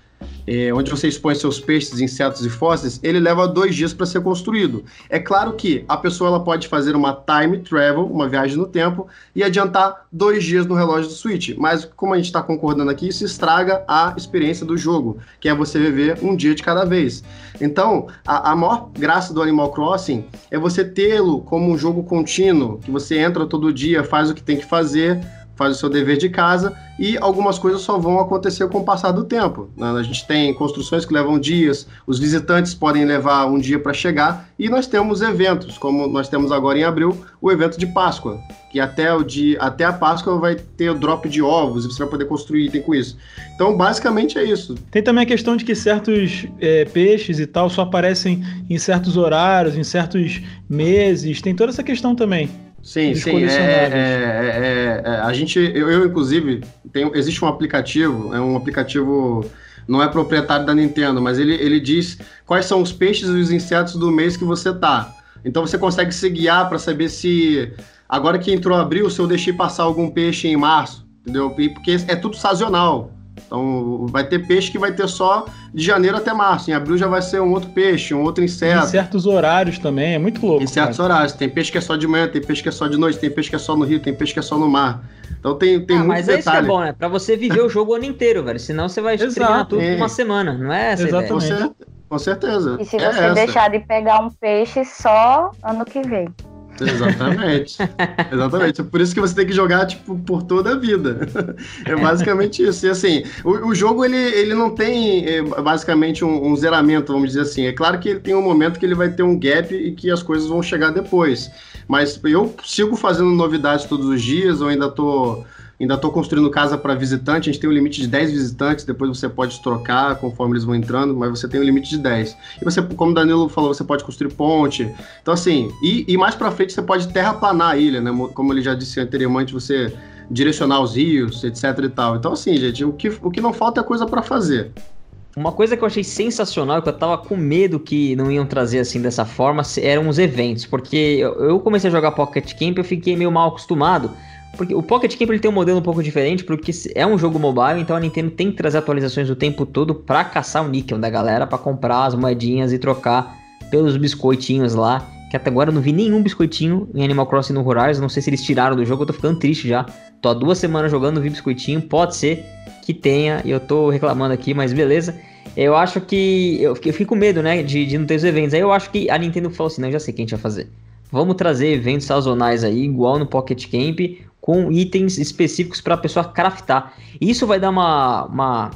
S3: é, onde você expõe seus peixes, insetos e fósseis, ele leva dois dias para ser construído. É claro que a pessoa ela pode fazer uma time travel, uma viagem no tempo, e adiantar dois dias no relógio do Switch. Mas como a gente está concordando aqui, isso estraga a experiência do jogo, que é você viver um dia de cada vez. Então, a, a maior graça do Animal Crossing é você tê-lo como um jogo contínuo, que você entra todo dia, faz o que tem que fazer faz o seu dever de casa e algumas coisas só vão acontecer com o passar do tempo. Né? A gente tem construções que levam dias, os visitantes podem levar um dia para chegar e nós temos eventos, como nós temos agora em abril, o evento de Páscoa, que até, o dia, até a Páscoa vai ter o drop de ovos e você vai poder construir item com isso. Então, basicamente é isso.
S2: Tem também a questão de que certos é, peixes e tal só aparecem em certos horários, em certos meses, tem toda essa questão também.
S3: Sim, sim. É, é, é, é, a gente, eu, eu inclusive, tenho, existe um aplicativo, é um aplicativo, não é proprietário da Nintendo, mas ele, ele diz quais são os peixes e os insetos do mês que você tá. Então você consegue se guiar para saber se agora que entrou abril, se eu deixei passar algum peixe em março, entendeu? Porque é tudo sazonal. Então, vai ter peixe que vai ter só de janeiro até março. Em abril já vai ser um outro peixe, um outro inseto.
S2: Em certos horários também, é muito louco.
S3: Em certos cara. horários. Tem peixe que é só de manhã, tem peixe que é só de noite, tem peixe que é só no rio, tem peixe que é só no mar. Então tem, tem ah, muito
S1: mas
S3: detalhe.
S1: Mas é isso que é bom, né? Pra você viver o jogo o ano inteiro, velho. Senão você vai treinar tudo é. uma semana, não é essa
S2: Exatamente.
S3: ideia? Com certeza.
S4: E se é você essa. deixar de pegar um peixe só ano que vem.
S3: Exatamente. Exatamente. Por isso que você tem que jogar, tipo, por toda a vida. É basicamente isso. E assim, o, o jogo, ele, ele não tem é, basicamente um, um, zeramento, vamos dizer assim. É claro que ele tem um momento que ele vai ter um gap e que as coisas vão chegar depois. Mas eu sigo fazendo novidades todos os dias, eu ainda tô Ainda estou construindo casa para visitante, a gente tem um limite de 10 visitantes, depois você pode trocar conforme eles vão entrando, mas você tem um limite de 10. E você, como o Danilo falou, você pode construir ponte. Então, assim, e, e mais para frente você pode terraplanar a ilha, né? Como ele já disse anteriormente, você direcionar os rios, etc e tal. Então, assim, gente, o que, o que não falta é coisa para fazer.
S1: Uma coisa que eu achei sensacional, que eu tava com medo que não iam trazer assim dessa forma, eram os eventos. Porque eu comecei a jogar Pocket Camp eu fiquei meio mal acostumado. Porque o Pocket Camp ele tem um modelo um pouco diferente, porque é um jogo mobile, então a Nintendo tem que trazer atualizações o tempo todo para caçar o níquel da galera, para comprar as moedinhas e trocar pelos biscoitinhos lá. Que até agora eu não vi nenhum biscoitinho em Animal Crossing no Horizon. Não sei se eles tiraram do jogo, eu tô ficando triste já. Tô há duas semanas jogando, vi biscoitinho. Pode ser que tenha, e eu tô reclamando aqui, mas beleza. Eu acho que. Eu, fico com medo, né, de, de não ter os eventos. Aí eu acho que a Nintendo falou assim: não, já sei o que a gente vai fazer. Vamos trazer eventos sazonais aí, igual no Pocket Camp, com itens específicos para a pessoa craftar. Isso vai dar uma, uma,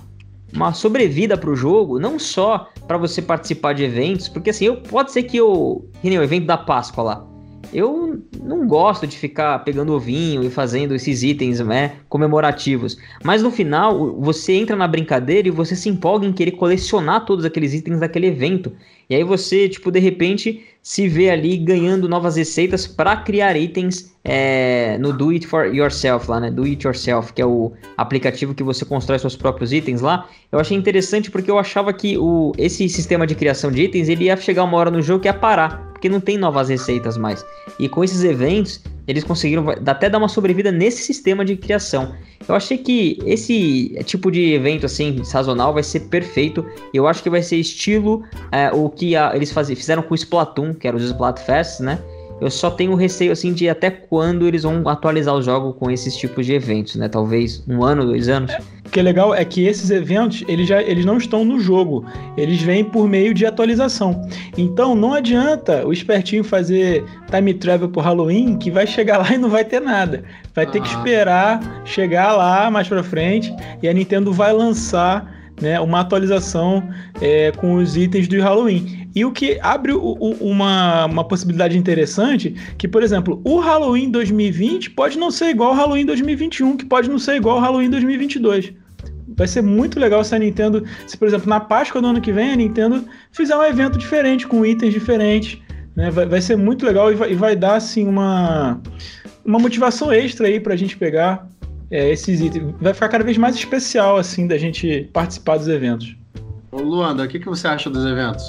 S1: uma sobrevida para o jogo, não só para você participar de eventos, porque assim, eu, pode ser que eu. Que nem o evento da Páscoa lá. Eu não gosto de ficar pegando ovinho e fazendo esses itens né, comemorativos. Mas no final, você entra na brincadeira e você se empolga em querer colecionar todos aqueles itens daquele evento. E aí você, tipo, de repente se vê ali ganhando novas receitas para criar itens é, no Do It For Yourself lá, né? Do It Yourself, que é o aplicativo que você constrói seus próprios itens lá. Eu achei interessante porque eu achava que o, esse sistema de criação de itens ele ia chegar uma hora no jogo que ia parar, porque não tem novas receitas mais. E com esses eventos, eles conseguiram até dar uma sobrevida nesse sistema de criação. Eu achei que esse tipo de evento assim sazonal vai ser perfeito. Eu acho que vai ser estilo é, o que a, eles faz, fizeram com o Splatoon, que era os Splatfests, né? Eu só tenho receio assim de até quando eles vão atualizar o jogo com esses tipos de eventos, né? Talvez um ano, dois anos.
S2: O que é legal é que esses eventos, eles já eles não estão no jogo, eles vêm por meio de atualização. Então não adianta o espertinho fazer time travel por Halloween que vai chegar lá e não vai ter nada. Vai ter que ah. esperar chegar lá mais para frente e a Nintendo vai lançar né, uma atualização é, com os itens do Halloween. E o que abre o, o, uma, uma possibilidade interessante, que, por exemplo, o Halloween 2020 pode não ser igual ao Halloween 2021, que pode não ser igual ao Halloween 2022. Vai ser muito legal se a Nintendo, se por exemplo na Páscoa do ano que vem a Nintendo fizer um evento diferente, com itens diferentes. Né? Vai, vai ser muito legal e vai, e vai dar assim uma, uma motivação extra aí pra gente pegar é, esses itens. Vai ficar cada vez mais especial, assim, da gente participar dos eventos.
S3: Ô Luanda, o que, que você acha dos eventos?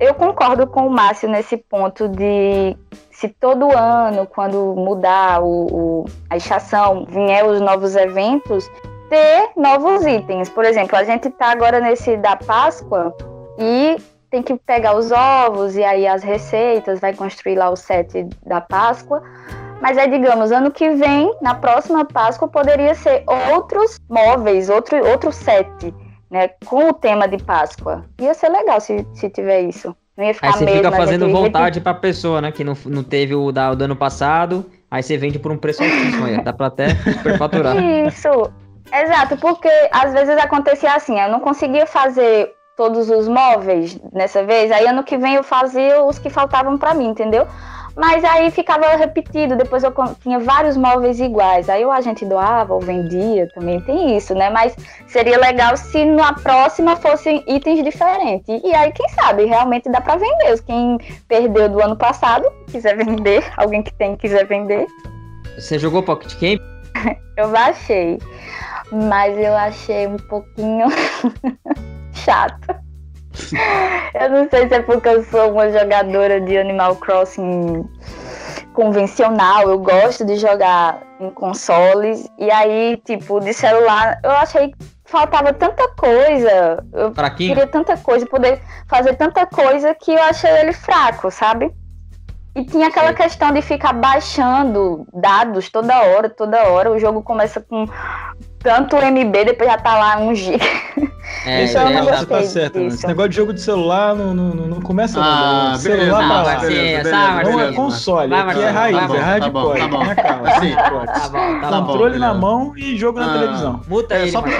S4: Eu concordo com o Márcio nesse ponto de se todo ano, quando mudar o, o, a estação, vier os novos eventos, ter novos itens. Por exemplo, a gente está agora nesse da Páscoa e tem que pegar os ovos e aí as receitas, vai construir lá o set da Páscoa. Mas é, digamos, ano que vem, na próxima Páscoa, poderia ser outros móveis, outro, outro set, né? Com o tema de Páscoa. Ia ser legal se, se tiver isso. Não ia ficar
S1: Aí você fica fazendo vontade pra pessoa, né? Que não, não teve o da, o do ano passado. Aí você vende por um preço altíssimo aí. Dá pra até superfaturar.
S4: Isso. Exato, porque às vezes acontecia assim, eu não conseguia fazer todos os móveis nessa vez, aí ano que vem eu fazia os que faltavam para mim, entendeu? Mas aí ficava repetido, depois eu tinha vários móveis iguais. Aí ou a gente doava ou vendia, também tem isso, né? Mas seria legal se na próxima fossem itens diferentes. E aí, quem sabe, realmente dá para vender. Quem perdeu do ano passado, quiser vender, alguém que tem quiser vender.
S1: Você jogou Pocket Game?
S4: eu baixei, mas eu achei um pouquinho chato. eu não sei se é porque eu sou uma jogadora de Animal Crossing convencional, eu gosto de jogar em consoles, e aí, tipo, de celular, eu achei que faltava tanta coisa. Eu queria tanta coisa, poder fazer tanta coisa que eu achei ele fraco, sabe? E tinha aquela Sim. questão de ficar baixando dados toda hora, toda hora. O jogo começa com tanto MB, depois já tá lá um G.
S2: É, Isso é, é você tá certo. Esse negócio de jogo de celular não, não, não começa ah,
S3: não. Celular
S2: não,
S3: tá lá. Beleza, beleza,
S2: não é console, vai, aqui é raiz, tá bom, é hardcore. Tá bom, tá bom. Tá tá Controle na mão e jogo na ah, televisão.
S1: Muta é,
S3: ele, só pra...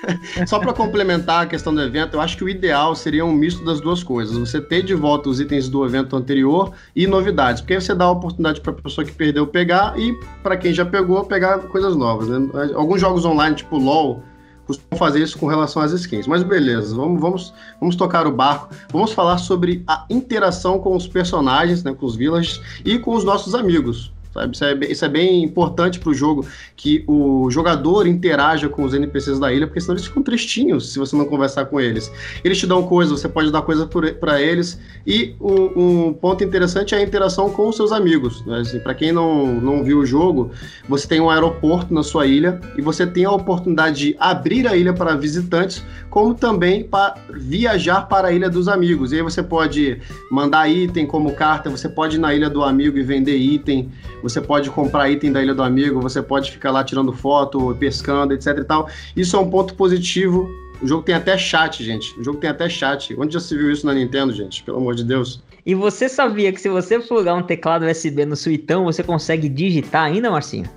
S3: Só para complementar a questão do evento, eu acho que o ideal seria um misto das duas coisas. Você ter de volta os itens do evento anterior e novidades, porque aí você dá a oportunidade para a pessoa que perdeu pegar e para quem já pegou pegar coisas novas. Né? Alguns jogos online, tipo LoL, costumam fazer isso com relação às skins. Mas beleza, vamos, vamos, vamos tocar o barco. Vamos falar sobre a interação com os personagens, né, com os villages e com os nossos amigos. Sabe? Isso, é, isso é bem importante para o jogo, que o jogador interaja com os NPCs da ilha, porque senão eles ficam tristinhos se você não conversar com eles. Eles te dão coisas, você pode dar coisa para eles. E um, um, ponto interessante é a interação com os seus amigos. Né? Assim, para quem não, não viu o jogo, você tem um aeroporto na sua ilha e você tem a oportunidade de abrir a ilha para visitantes, como também para viajar para a ilha dos amigos. E aí você pode mandar item como carta, você pode ir na ilha do amigo e vender item você pode comprar item da Ilha do Amigo, você pode ficar lá tirando foto, pescando, etc e tal. Isso é um ponto positivo. O jogo tem até chat, gente. O jogo tem até chat. Onde já se viu isso na Nintendo, gente? Pelo amor de Deus.
S1: E você sabia que se você plugar um teclado USB no suitão, você consegue digitar ainda, Marcinho?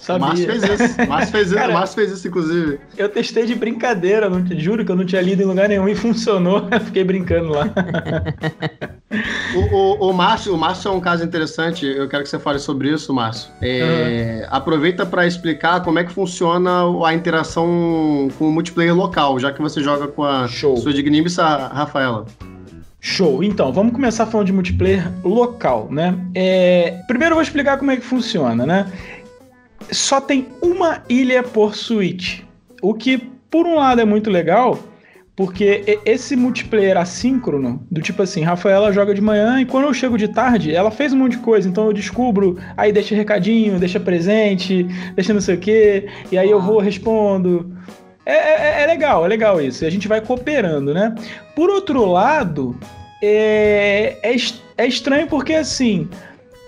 S3: Sabia. Márcio fez isso. Márcio fez, Cara, Márcio fez isso, inclusive.
S2: Eu testei de brincadeira, não, juro que eu não tinha lido em lugar nenhum e funcionou. Fiquei brincando lá.
S3: o, o, o, Márcio, o Márcio é um caso interessante. Eu quero que você fale sobre isso, Márcio. É, uhum. Aproveita para explicar como é que funciona a interação com o multiplayer local, já que você joga com a Show. sua digníssima Rafaela.
S2: Show. Então, vamos começar falando de multiplayer local, né? É... Primeiro eu vou explicar como é que funciona, né? Só tem uma ilha por Switch. O que, por um lado, é muito legal, porque esse multiplayer assíncrono, do tipo assim, Rafaela joga de manhã e quando eu chego de tarde, ela fez um monte de coisa, então eu descubro, aí deixa recadinho, deixa presente, deixa não sei o quê, e aí eu vou, respondo. É, é, é legal, é legal isso. A gente vai cooperando, né? Por outro lado, é, é, é estranho porque assim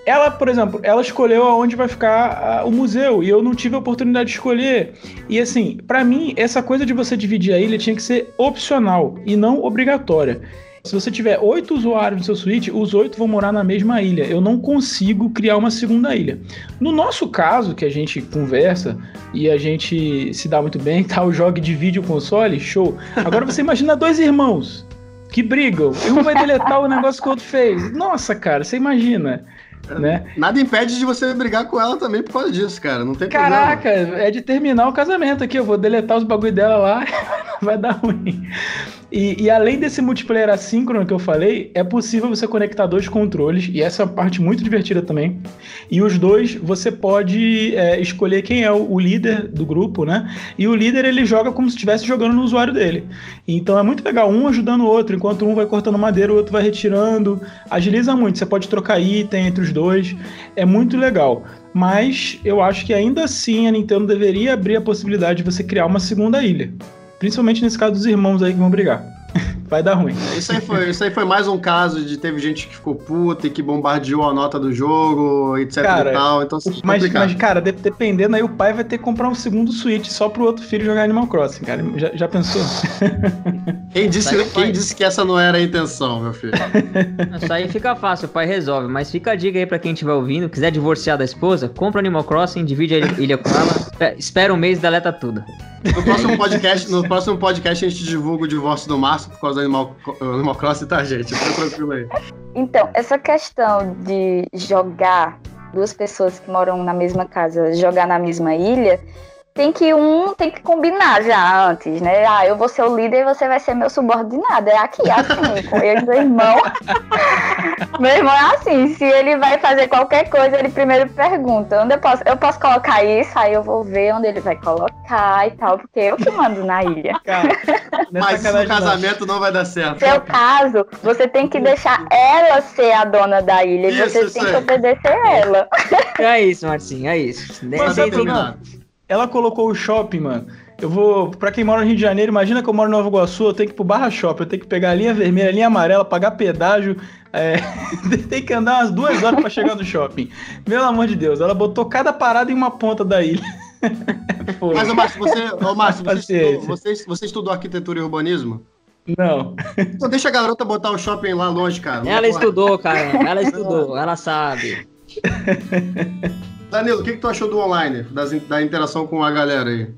S2: ela, por exemplo, ela escolheu aonde vai ficar o museu e eu não tive a oportunidade de escolher. E assim, para mim, essa coisa de você dividir a ilha tinha que ser opcional e não obrigatória. Se você tiver oito usuários no seu suíte, os oito vão morar na mesma ilha. Eu não consigo criar uma segunda ilha. No nosso caso, que a gente conversa e a gente se dá muito bem, tal, tá, joga de vídeo console, show. Agora você imagina dois irmãos que brigam. E um vai deletar o negócio que o outro fez. Nossa, cara, você imagina. Né?
S3: Nada impede de você brigar com ela também por causa disso, cara. Não tem
S2: Caraca, problema. é de terminar o casamento aqui. Eu vou deletar os bagulho dela lá, vai dar ruim. E, e, além desse multiplayer assíncrono que eu falei, é possível você conectar dois controles, e essa é uma parte muito divertida também. E os dois, você pode é, escolher quem é o, o, líder do grupo, né? E o líder ele joga como se estivesse jogando no usuário dele. Então é muito legal, um ajudando o outro, enquanto um vai cortando madeira, o outro vai retirando. Agiliza muito, você pode trocar item entre os dois. É muito legal mas eu acho que ainda assim a Nintendo deveria abrir a possibilidade de você criar uma segunda ilha. Principalmente nesse caso dos irmãos aí que vão brigar. Vai dar ruim.
S3: Isso aí, foi, isso aí foi mais um caso de teve gente que ficou puta e que bombardeou a nota do jogo, etc
S2: cara,
S3: e tal. Então,
S2: assim, mas, mas, cara, dependendo aí, o pai vai ter que comprar um segundo Switch só pro outro filho jogar Animal Crossing, cara. Já, já pensou?
S3: Quem disse, quem disse que essa não era a intenção, meu filho?
S1: Isso aí fica fácil, o pai resolve. Mas fica a dica aí pra quem estiver ouvindo, quiser divorciar da esposa, compra Animal Crossing, divide a ilha com ela, espera um mês e deleta tudo.
S3: No próximo podcast, no próximo podcast a gente divulga o divórcio do Márcio por causa do Animal, Animal Crossing, tá, gente? Fica tranquilo aí.
S4: Então, essa questão de jogar duas pessoas que moram na mesma casa, jogar na mesma ilha, tem que um tem que combinar já antes, né? Ah, eu vou ser o líder e você vai ser meu subordinado. É aqui, assim, com eu e meu irmão. meu irmão é assim, se ele vai fazer qualquer coisa, ele primeiro pergunta, onde eu posso, eu posso colocar isso, aí eu vou ver onde ele vai colocar e tal, porque eu que mando na ilha. Cara,
S3: mas no casamento não vai dar certo.
S4: Seu caso, você tem que deixar ela ser a dona da ilha isso, e você tem que obedecer ela.
S1: É isso, Marcinho, é isso.
S2: Mas é ela colocou o shopping, mano. Eu vou, pra quem mora no Rio de Janeiro, imagina que eu moro no Nova Iguaçu, eu tenho que ir pro Barra Shopping, eu tenho que pegar a linha vermelha, a linha amarela, pagar pedágio, é, tem que andar umas duas horas para chegar no shopping. Pelo amor de Deus, ela botou cada parada em uma ponta da ilha.
S3: Mas, ô Márcio, você, ô Márcio, você, estudou, você, você estudou arquitetura e urbanismo?
S2: Não.
S3: Então deixa a garota botar o shopping lá longe, cara.
S1: Ela estudou, cara. Ela estudou, ela sabe.
S3: Danilo, o que, que tu achou do online, das, da interação com a galera aí?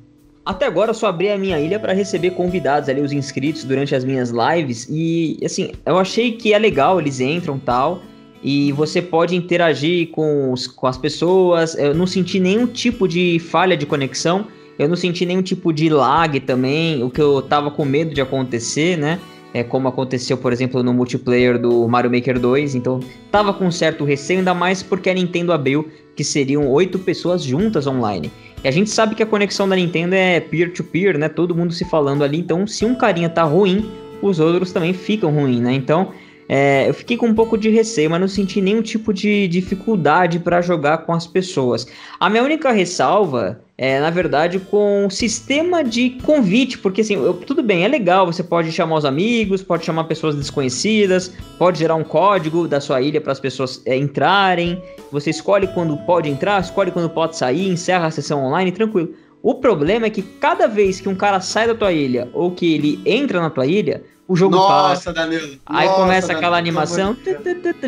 S1: Até agora eu só abri a minha ilha para receber convidados ali, os inscritos durante as minhas lives. E assim, eu achei que é legal, eles entram tal. E você pode interagir com, os, com as pessoas. Eu não senti nenhum tipo de falha de conexão. Eu não senti nenhum tipo de lag também. O que eu tava com medo de acontecer, né? É como aconteceu, por exemplo, no multiplayer do Mario Maker 2. Então, tava com certo receio, ainda mais porque a Nintendo abriu que seriam oito pessoas juntas online. E a gente sabe que a conexão da Nintendo é peer-to-peer, -peer, né? Todo mundo se falando ali. Então, se um carinha tá ruim, os outros também ficam ruins, né? Então, é, eu fiquei com um pouco de receio, mas não senti nenhum tipo de dificuldade para jogar com as pessoas. A minha única ressalva é, na verdade, com o sistema de convite, porque assim, eu, tudo bem, é legal, você pode chamar os amigos, pode chamar pessoas desconhecidas, pode gerar um código da sua ilha para as pessoas é, entrarem, você escolhe quando pode entrar, escolhe quando pode sair, encerra a sessão online, tranquilo. O problema é que cada vez que um cara sai da tua ilha ou que ele entra na tua ilha, o jogo
S3: Nossa, para. Danilo.
S1: Aí
S3: Nossa,
S1: começa Danilo, aquela animação,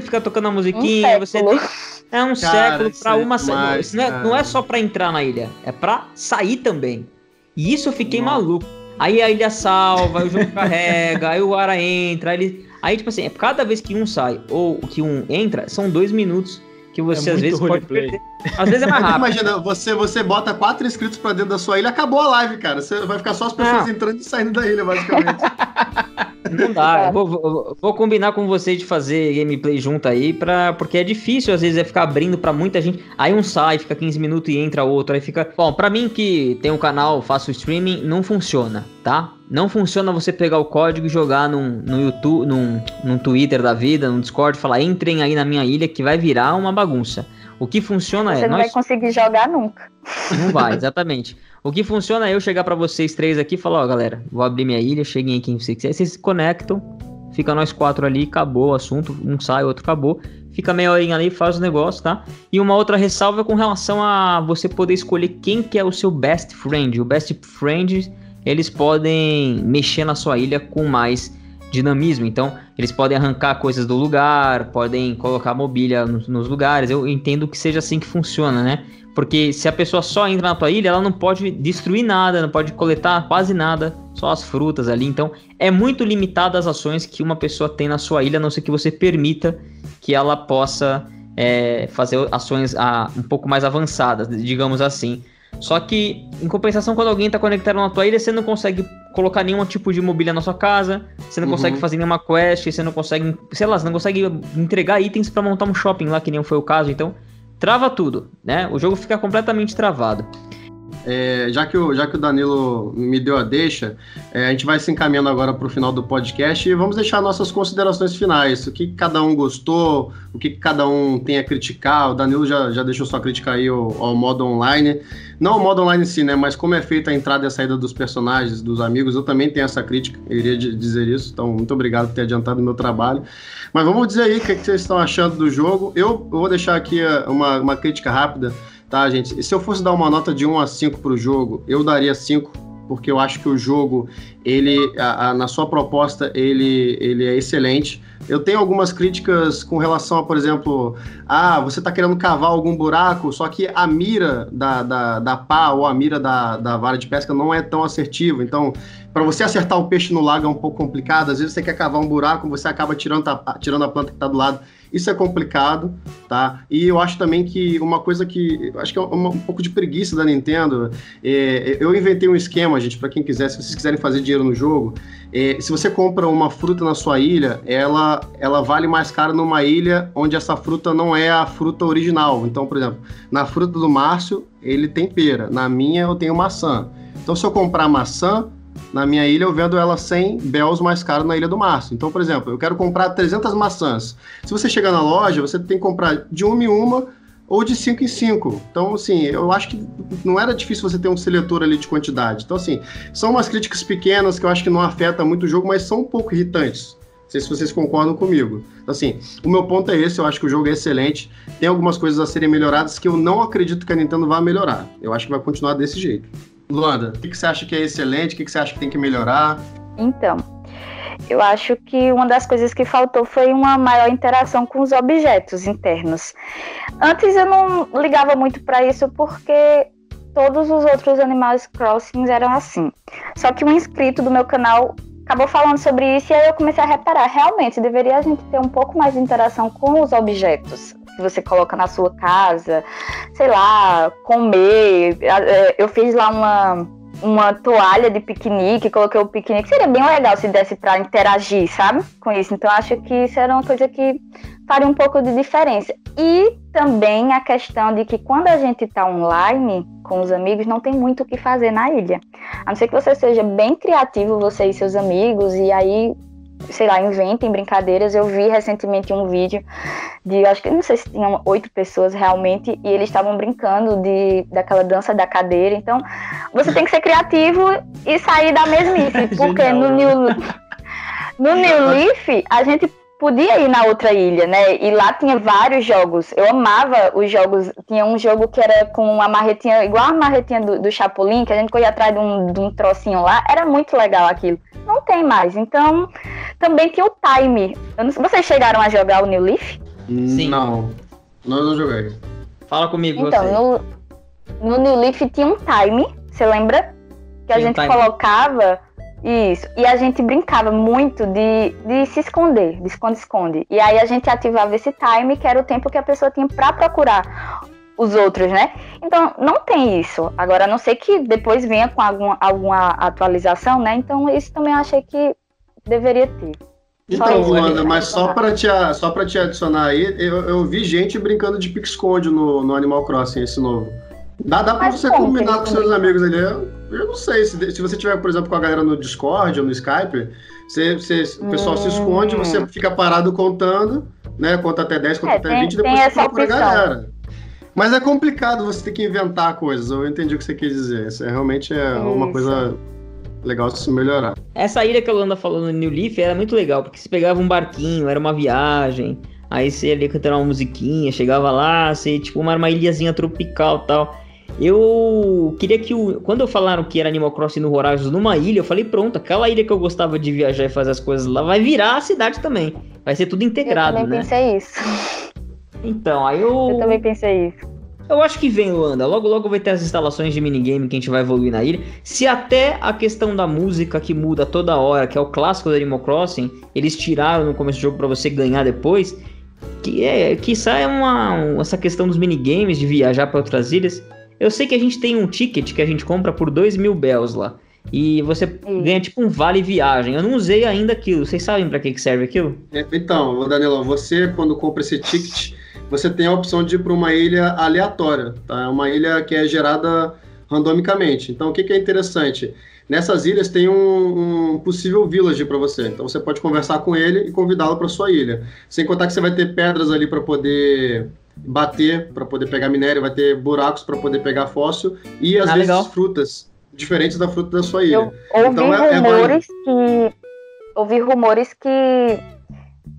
S1: fica tocando a musiquinha, um você tem é um cara, século para uma semana. Isso não é, não é só para entrar na ilha, é para sair também. E isso eu fiquei Nossa. maluco. Aí a ilha salva, aí o jogo carrega, aí o ara entra, aí ele. Aí, tipo assim, é cada vez que um sai ou que um entra, são dois minutos que você é às vezes pode perder. Às vezes é mais rápido.
S3: Imagina, você, você bota quatro inscritos pra dentro da sua ilha, acabou a live, cara. Você vai ficar só as pessoas Não. entrando e saindo da ilha, basicamente.
S1: Não dá. Eu vou, vou, vou, combinar com vocês de fazer gameplay junto aí, pra, porque é difícil, às vezes, é ficar abrindo pra muita gente. Aí um sai, fica 15 minutos e entra outro. Aí fica. Bom, pra mim que tem um canal, faço streaming, não funciona, tá? Não funciona você pegar o código e jogar num, no YouTube, num, num Twitter da vida, num Discord, falar entrem aí na minha ilha que vai virar uma bagunça. O que funciona
S4: você
S1: é.
S4: Você não nós... vai conseguir jogar nunca.
S1: Não vai, exatamente. O que funciona é eu chegar para vocês três aqui e falar: ó, galera, vou abrir minha ilha, cheguem aí quem você quiser. Vocês se conectam, fica nós quatro ali, acabou o assunto, um sai, outro acabou. fica meia horinha ali, faz o negócio, tá? E uma outra ressalva com relação a você poder escolher quem que é o seu best friend. O best friend, eles podem mexer na sua ilha com mais dinamismo. Então, eles podem arrancar coisas do lugar, podem colocar mobília nos, nos, lugares. Eu entendo que seja assim que funciona, né? Porque se a pessoa só entra na tua ilha, ela não pode destruir nada, não pode coletar quase nada, só as frutas ali. Então, é muito limitado as ações que uma pessoa tem na sua ilha, a não ser que você permita que ela possa é, fazer ações ah, um pouco mais avançadas, digamos assim. Só que, em compensação, quando alguém está conectado na tua ilha, você não consegue colocar nenhum tipo de mobília na sua casa, você não uhum. consegue fazer nenhuma quest, você não consegue, sei lá, você não consegue entregar itens para montar um shopping lá, que nem foi o caso. Então, trava tudo, né? O jogo fica completamente travado.
S3: É, já, que o, já que o Danilo me deu a deixa, é, a gente vai se encaminhando agora para o final do podcast e vamos deixar nossas considerações finais. O que cada um gostou, o que cada um tem a criticar. O Danilo já, já deixou sua crítica aí ao, ao modo online. Não o modo online em si, né? Mas como é feita a entrada e a saída dos personagens, dos amigos, eu também tenho essa crítica, eu iria dizer isso. Então, muito obrigado por ter adiantado o meu trabalho. Mas vamos dizer aí o que, é que vocês estão achando do jogo. Eu, eu vou deixar aqui uh, uma, uma crítica rápida tá, gente? Se eu fosse dar uma nota de 1 a 5 para o jogo, eu daria 5, porque eu acho que o jogo, ele, a, a, na sua proposta, ele, ele é excelente. Eu tenho algumas críticas com relação a, por exemplo, ah, você está querendo cavar algum buraco, só que a mira da, da, da pá ou a mira da, da vara de pesca não é tão assertiva. Então, para você acertar o peixe no lago é um pouco complicado. Às vezes você quer cavar um buraco, você acaba tirando a, tirando a planta que está do lado. Isso é complicado, tá? E eu acho também que uma coisa que acho que é uma, um pouco de preguiça da Nintendo. É, eu inventei um esquema, gente, para quem quiser, se vocês quiserem fazer dinheiro no jogo, é, se você compra uma fruta na sua ilha, ela, ela vale mais caro numa ilha onde essa fruta não é a fruta original. Então, por exemplo, na fruta do Márcio, ele tem pera, na minha eu tenho maçã. Então, se eu comprar maçã, na minha ilha eu vendo ela 100 bells mais caro na Ilha do Márcio. Então, por exemplo, eu quero comprar 300 maçãs. Se você chegar na loja, você tem que comprar de uma em uma ou de 5 em 5. Então, assim, eu acho que não era difícil você ter um seletor ali de quantidade. Então, assim, são umas críticas pequenas que eu acho que não afeta muito o jogo, mas são um pouco irritantes. Não sei se vocês concordam comigo. Então, assim, o meu ponto é esse, eu acho que o jogo é excelente. Tem algumas coisas a serem melhoradas que eu não acredito que a Nintendo vá melhorar. Eu acho que vai continuar desse jeito. Luanda, o que, você acha que é excelente? O que, você acha que tem que melhorar?
S4: Então, eu acho que uma das coisas que faltou foi uma maior interação com os objetos internos. Antes eu não ligava muito para isso porque todos os outros Animais Crossings eram assim. Só que um inscrito do meu canal acabou falando sobre isso e aí eu comecei a reparar, realmente deveria a gente ter um pouco mais de interação com os objetos que você coloca na sua casa, sei lá, comer. É, eu fiz lá uma, uma toalha de piquenique, coloquei o piquenique. Seria bem legal se desse para interagir, sabe? Com isso. Então acho que isso era uma coisa que faria um pouco de diferença. E também a questão de que quando a gente está online com os amigos, não tem muito o que fazer na ilha. A não ser que você seja bem criativo, você e seus amigos, e aí sei lá, inventem brincadeiras. Eu vi recentemente um vídeo de, acho que não sei se tinham oito pessoas realmente, e eles estavam brincando de daquela dança da cadeira. Então, você tem que ser criativo e sair da mesmice, porque no New, no New Leaf a gente podia ir na outra ilha, né? E lá tinha vários jogos. Eu amava os jogos. Tinha um jogo que era com uma marretinha, igual a marretinha do, do Chapolin, que a gente corria atrás de um, de um trocinho lá. Era muito legal aquilo. Não tem mais. Então, também tinha o Time. Não, vocês chegaram a jogar o New Leaf?
S3: Sim. Não. Não, não joguei.
S1: Fala comigo,
S4: então, você. No, no New Leaf tinha um Time, você lembra? Que a gente colocava isso. E a gente brincava muito de, de se esconder, de esconde-esconde. E aí a gente ativava esse time, que era o tempo que a pessoa tinha para procurar os outros, né? Então, não tem isso. Agora, a não ser que depois venha com alguma, alguma atualização, né? Então, isso também eu achei que deveria ter.
S3: Então, Luanda, mas só para te, só te adicionar aí, eu, eu vi gente brincando de pique-esconde no, no Animal Crossing, esse novo. Dá, dá pra você combinar com seus amigos ali. Eu não sei, se, se você tiver, por exemplo, com a galera no Discord ou no Skype, você, você o pessoal hum. se esconde, você fica parado contando, né? Conta até 10, conta é, até tem, 20, depois você procura a galera. Mas é complicado você ter que inventar coisas. Eu entendi o que você quis dizer. Isso é, realmente é Isso. uma coisa legal de se melhorar.
S1: Essa ilha que a Luanda falou no New Leaf era muito legal, porque você pegava um barquinho, era uma viagem. Aí você ali cantando uma musiquinha, chegava lá, você, tipo, uma, uma ilhazinha tropical tal. Eu queria que o. Quando eu falaram que era Animal Crossing no Horizons numa ilha, eu falei, pronto, aquela ilha que eu gostava de viajar e fazer as coisas lá vai virar a cidade também. Vai ser tudo integrado,
S4: eu também
S1: né?
S4: pensei isso.
S1: Então, aí eu.
S4: Eu também pensei isso.
S1: Eu acho que vem, Luanda. Logo, logo vai ter as instalações de minigame que a gente vai evoluir na ilha. Se até a questão da música que muda toda hora, que é o clássico do Animal Crossing, eles tiraram no começo do jogo para você ganhar depois, que é, que é uma essa questão dos minigames de viajar para outras ilhas. Eu sei que a gente tem um ticket que a gente compra por 2 mil bells lá. E você
S4: Hum.
S1: ganha tipo um vale viagem. Eu não usei ainda aquilo. Vocês sabem para que, que serve aquilo?
S3: É, Então, Danilão, você quando compra esse ticket, você tem a opção de ir para uma ilha aleatória, tá? É uma ilha que é gerada randomicamente. Então, o que, que é interessante? Nessas ilhas tem um, um possível village para você. Então, você pode conversar com ele e convidá-lo para sua ilha. Sem contar que você vai ter pedras ali para poder bater, para poder pegar minério, vai ter buracos para poder pegar fóssil e às
S1: Ah,
S3: vezes
S1: legal.
S3: frutas diferentes da fruta da sua ilha.
S4: Eu ouvi
S3: Então, é- é
S4: rumores que. Ouvi rumores que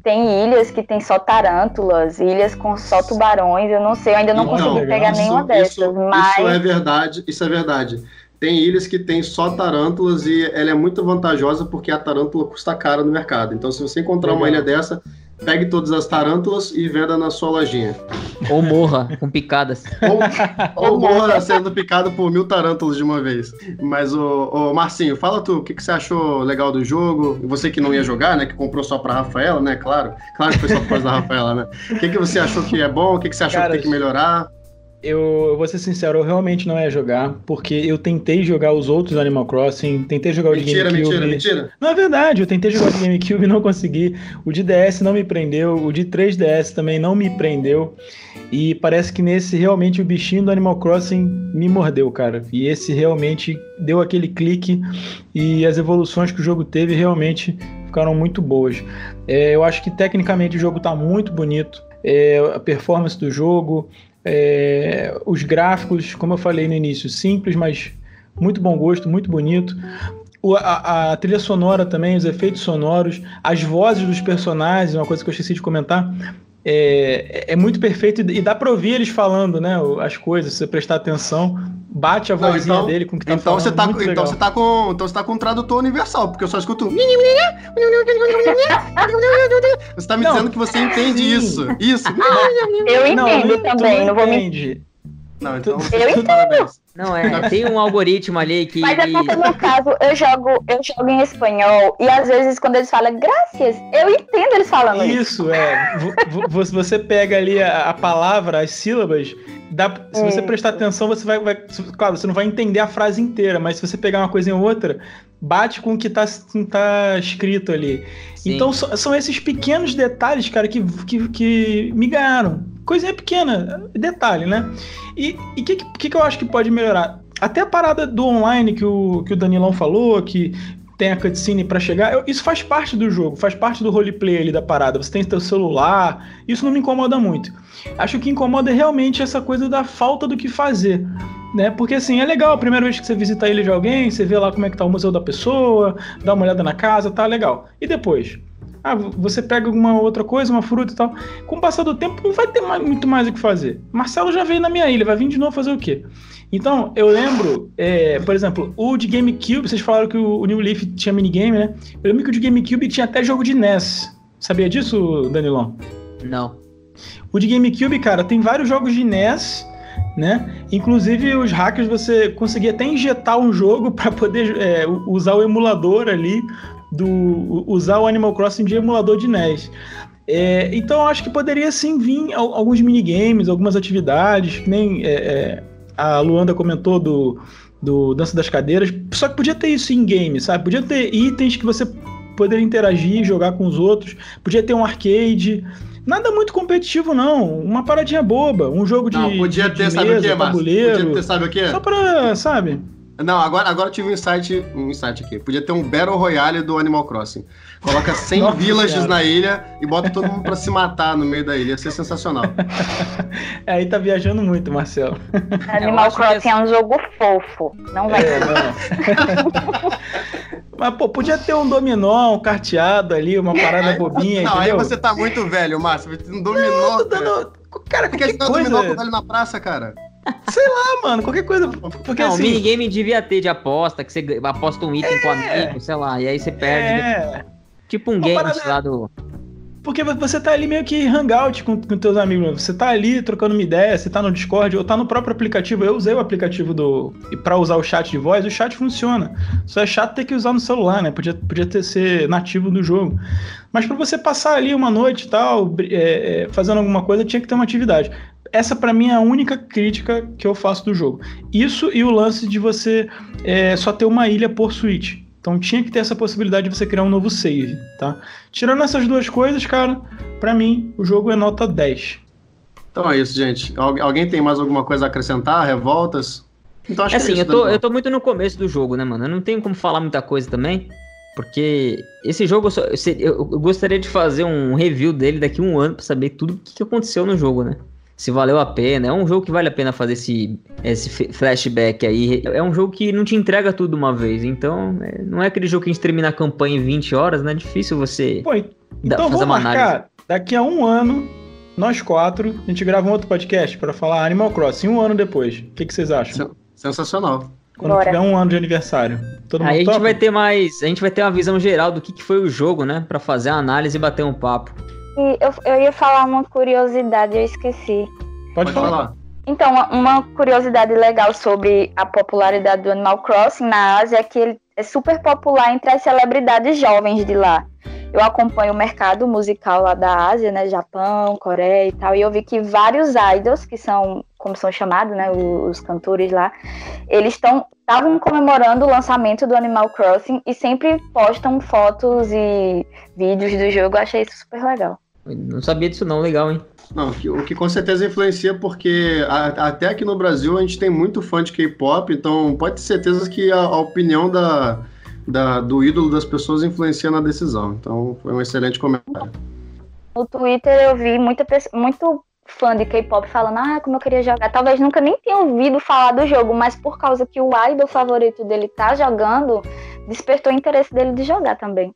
S4: tem ilhas que tem só tarântulas, ilhas com só tubarões. Eu não sei, eu ainda não
S2: Então,
S4: consegui
S2: legal.
S4: pegar nenhuma dessas,
S3: isso,
S4: mas.
S3: isso é verdade, isso é verdade. Tem ilhas que tem só tarântulas e ela é muito vantajosa porque a tarântula custa cara no mercado. Então, se você encontrar uma ilha dessa, pegue todas as tarântulas e venda na sua lojinha.
S1: Ou morra com picadas.
S3: Ou, ou morra sendo picado por mil tarântulas de uma vez. Mas, o Marcinho, fala tu, o que, que você achou legal do jogo? Você que não ia jogar, né? Que comprou só pra Rafaela, né? Claro. Claro que foi só por causa da Rafaela, né? O que, que você achou que é bom? O que, que você achou
S2: Cara,
S3: que tem que melhorar?
S2: Eu, eu vou ser sincero, eu realmente não ia jogar, porque eu tentei jogar os outros Animal Crossing, tentei jogar o de
S3: Mentira,
S2: GameCube.
S3: mentira, mentira.
S2: Não é verdade, eu tentei jogar o de GameCube e não consegui. O de DS não me prendeu, o de 3DS também não me prendeu. E parece que nesse realmente o bichinho do Animal Crossing me mordeu, cara. E esse realmente deu aquele clique e as evoluções que o jogo teve realmente ficaram muito boas. É, eu acho que tecnicamente o jogo tá muito bonito. É, a performance do jogo, é, os gráficos, como eu falei no início, simples, mas muito bom gosto, muito bonito. O- a, a trilha sonora também, os efeitos sonoros, as vozes dos personagens, uma coisa que eu esqueci de comentar, é, é muito perfeito e dá pra ouvir eles falando, né? As coisas, se você prestar atenção, bate a
S3: Não,
S2: vozinha
S3: então-
S2: dele com o que tá
S3: Então
S2: falando.
S3: você, tá,
S2: muito
S3: então,
S2: legal.
S3: você tá com, então você tá com um tradutor universal, porque eu só escuto. Você tá me
S2: Não,
S3: dizendo que você entende
S2: sim.
S3: isso. Isso.
S4: Eu
S2: Não,
S4: entendo
S2: tu
S4: também, não vou mentir.
S3: Não, então.
S4: Eu entendo.
S3: Parabéns.
S1: Não, é. Tem um algoritmo ali que.
S4: Mas é porque no caso eu jogo, eu jogo em espanhol e às vezes quando eles falam graças, eu entendo eles falando isso.
S2: Isso, é. Vo- vo- Você pega ali a, a palavra, as sílabas, dá, se você
S4: É.
S2: prestar atenção, você vai, vai- Claro, você não vai entender a frase inteira, mas se você pegar uma coisa em outra, bate com o que tá, que tá escrito ali.
S1: Sim.
S2: Então so- são esses pequenos detalhes, cara, que, que, que me ganharam. Coisinha pequena, detalhe, né? E o que, que, que eu acho que pode melhorar? Até a parada do online que o, que o Danilão falou, que tem a cutscene pra chegar, eu- isso faz parte do jogo, faz parte do roleplay ali da parada. Você tem seu celular, isso não me incomoda muito. Acho que incomoda realmente essa coisa da falta do que fazer. Né? Porque assim, é legal a primeira vez que você visita a ilha de alguém, você vê lá como é que tá o museu da pessoa, dá uma olhada na casa, tá legal. E depois? Ah, você pega alguma outra coisa, uma fruta e tal. Com o passar do tempo, não vai ter mais- muito mais o que fazer. Marcelo já veio na minha ilha, vai vir de novo fazer o quê? Então, eu lembro, é, por exemplo, o de GameCube, vocês falaram que o, o New Leaf tinha minigame, né? Eu lembro que o de GameCube tinha até jogo de NES. Sabia disso, Danilão?
S1: Não.
S2: O de GameCube, cara, tem vários jogos de NES, né? Inclusive os hackers você conseguia até injetar um jogo para poder é, usar o emulador ali do usar o Animal Crossing de emulador de NES. É, então acho que poderia sim vir al- alguns minigames, algumas atividades, que nem é, é, a Luanda comentou do, do Dança das Cadeiras. Só que podia ter isso em game, sabe? Podia ter itens que você poderia interagir, jogar com os outros. Podia ter um arcade. Nada muito competitivo, não. Uma paradinha boba. Um jogo de.
S3: Não, podia
S2: de-
S3: ter,
S2: de
S3: sabe
S2: mesa,
S3: o quê, Márcio?
S2: tabuleiro.
S3: Podia ter, sabe o quê?
S2: Só pra, sabe?
S3: Não, agora, agora eu tive um insight, um insight aqui. Podia ter um Battle Royale do Animal Crossing. Coloca 100
S2: Nossa
S3: villages
S2: Senhora.
S3: na ilha e bota todo mundo pra se matar no meio da ilha. Ia ser sensacional.
S2: É, Aí tá viajando muito, Marcelo.
S4: Animal
S1: que
S4: Crossing é um jogo fofo. Não vai
S2: É,
S4: ser.
S2: não. Mas, pô, podia ter um dominó, um carteado ali, uma parada bobinha,
S3: Não,
S2: entendeu?
S3: aí você tá muito velho, Márcio. Um dominó,
S2: Tô
S3: cara.
S2: dando... Cara,
S3: que
S2: qualquer
S3: você dá
S2: coisa...
S3: dominó com velho na praça, cara?
S2: Ah, mano, qualquer coisa... Porque
S1: não,
S2: assim...
S1: minigame devia ter de aposta, que você aposta um item com amigo, sei lá, e aí você perde.
S2: É...
S1: Tipo um
S2: Uma
S1: game
S2: parada-
S1: lá do.
S2: Porque você tá ali meio que hangout com, com teus amigos. Você tá ali trocando uma ideia, você tá no Discord ou tá no próprio aplicativo. Eu usei o aplicativo do. Pra usar o chat de voz, o chat funciona. Só é chato ter que usar no celular, né? Podia, podia ter ser nativo do jogo. Mas pra você passar ali uma noite e tal, é, é, fazendo alguma coisa, tinha que ter uma atividade. Essa pra mim é a única crítica que eu faço do jogo. Isso e o lance de você é, só ter uma ilha por Switch. Então tinha que ter essa possibilidade de você criar um novo save, tá? Tirando essas duas coisas, cara, pra mim o jogo é nota 10.
S3: Então é isso, gente. Algu- alguém tem mais alguma coisa a acrescentar? Revoltas? Então acho
S1: assim,
S3: que é
S1: eu
S3: isso,
S1: tô,
S3: Daniel.
S1: eu tô muito no começo do jogo, né, mano? Eu não tenho como falar muita coisa também. Porque esse jogo, eu, só- eu, eu- eu gostaria de fazer um review dele daqui a um ano pra saber tudo o que, que aconteceu no jogo, né? Se valeu a pena. É um jogo que vale a pena fazer esse, esse flashback aí. É um jogo que não te entrega tudo uma vez. Então, é- não é aquele jogo que a gente termina a campanha em 20 horas, né? É difícil você
S2: Pô,
S1: dar-
S2: então
S1: fazer
S2: vamos
S1: uma análise.
S2: marcar daqui a um ano, nós quatro, a gente grava um outro podcast pra falar Animal Crossing um ano depois. O que, que vocês acham?
S3: Sensacional.
S2: Quando
S4: Bora.
S2: tiver um ano de aniversário. Todo mundo
S1: Aí a gente
S2: topa?
S1: vai ter mais. A gente vai ter uma visão geral do que, que foi o jogo, né? Pra fazer a análise e bater um papo.
S4: Eu, eu ia falar uma curiosidade, eu esqueci.
S2: Pode, falar.
S4: Então, uma- uma curiosidade legal sobre a popularidade do Animal Crossing na Ásia é que ele é super popular entre as celebridades jovens de lá. Eu acompanho o mercado musical lá da Ásia, né, Japão, Coreia e tal, e eu vi que vários idols, que são, como são chamados, né, os, os cantores lá, eles estão estavam comemorando o lançamento do Animal Crossing e sempre postam fotos e vídeos do jogo. Eu achei isso super legal.
S1: Não sabia disso não, legal, hein?
S3: Não, que- o que com certeza influencia, porque a- até aqui no Brasil a gente tem muito fã de K-pop, então pode ter certeza que a, a opinião da, da- do ídolo das pessoas influencia na decisão. Então foi um excelente comentário.
S4: No Twitter eu vi muita, muito fã de K-pop falando, ah, como eu queria jogar. Talvez nunca nem tenha ouvido falar do jogo, mas por causa que o idol favorito dele tá jogando, despertou o interesse dele de jogar também.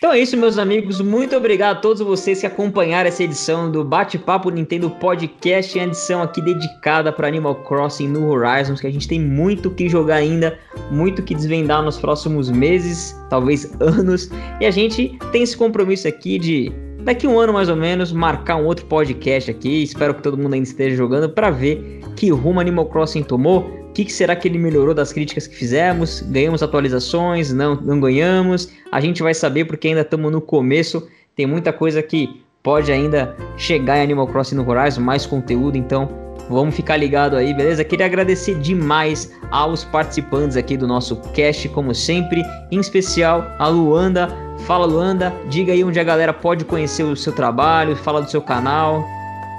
S1: Então é isso, meus amigos. Muito obrigado a todos vocês que acompanharam essa edição do Bate-Papo Nintendo Podcast, uma edição aqui dedicada para Animal Crossing no Horizons, que a gente tem muito que jogar ainda, muito que desvendar nos próximos meses, talvez anos. E a gente tem esse compromisso aqui de daqui um ano mais ou menos marcar um outro podcast aqui. Espero que todo mundo ainda esteja jogando para ver que rumo Animal Crossing tomou. O que, que será que ele melhorou das críticas que fizemos? Ganhamos atualizações? Não, não ganhamos? A gente vai saber porque ainda estamos no começo. Tem muita coisa que pode ainda chegar em Animal Crossing no Horizon, mais conteúdo, então vamos ficar ligado aí, beleza? Queria agradecer demais aos participantes aqui do nosso cast, como sempre, em especial a Luanda. Fala Luanda, diga aí onde a galera pode conhecer o seu trabalho, fala do seu canal.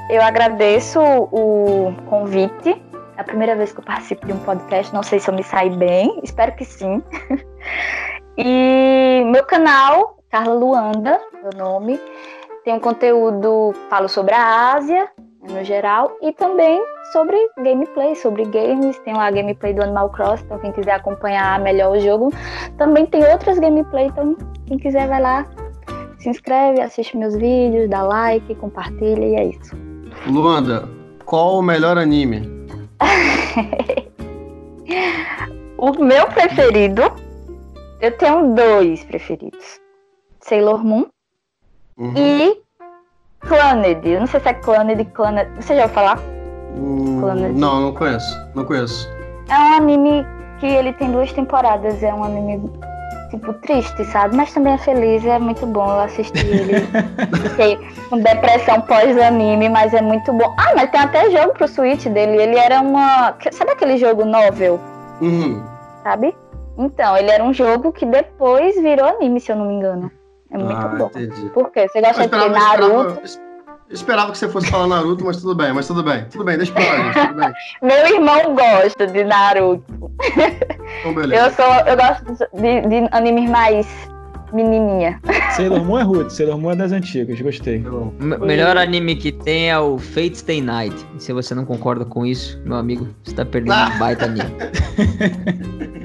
S4: Eu agradeço o convite. É a primeira vez que eu participo de um podcast. Não sei se eu me saí bem, espero que sim. e meu canal, Carla Luanda, meu nome, tem um conteúdo, falo sobre a Ásia, no geral, e também sobre gameplay, sobre games. Tem lá a gameplay do Animal Crossing, então quem quiser acompanhar melhor o jogo. Também tem outras gameplay, então quem quiser vai lá, se inscreve, assiste meus vídeos, dá like, compartilha e é isso.
S3: Luanda, qual o melhor anime?
S4: O meu preferido, eu tenho dois preferidos. Sailor Moon
S3: Uhum.
S4: e Clannad. Eu não sei se é Clannad, Clannad. Você já ouviu falar?
S3: Hum, não, não conheço. Não conheço.
S4: É um anime que ele tem duas temporadas. É um anime, tipo, triste, sabe? Mas também é feliz, é muito bom. Eu assisti ele. Fiquei com depressão pós-anime, mas é muito bom. Ah, mas tem até jogo pro Switch dele. Ele era uma... Sabe aquele jogo novel?
S3: Uhum.
S4: sabe? Então, ele era um jogo que depois virou anime, se eu não me engano. É muito
S3: ah,
S4: bom.
S3: entendi.
S4: Por quê? Você gosta de Naruto?
S3: esperava- esperava que você fosse falar Naruto, mas tudo bem, mas tudo bem. Tudo bem, deixa pra lá, gente. Tudo bem.
S4: Meu irmão gosta de Naruto.
S3: Então, beleza.
S4: Eu sou, eu gosto de, de animes mais menininha.
S2: Sailor Moon é Ruth, Sailor Moon é das antigas, gostei.
S1: Melhor anime que tem é o Fate Stay Night. E se você não concorda com isso, meu amigo, você tá perdendo ah. um baita anime.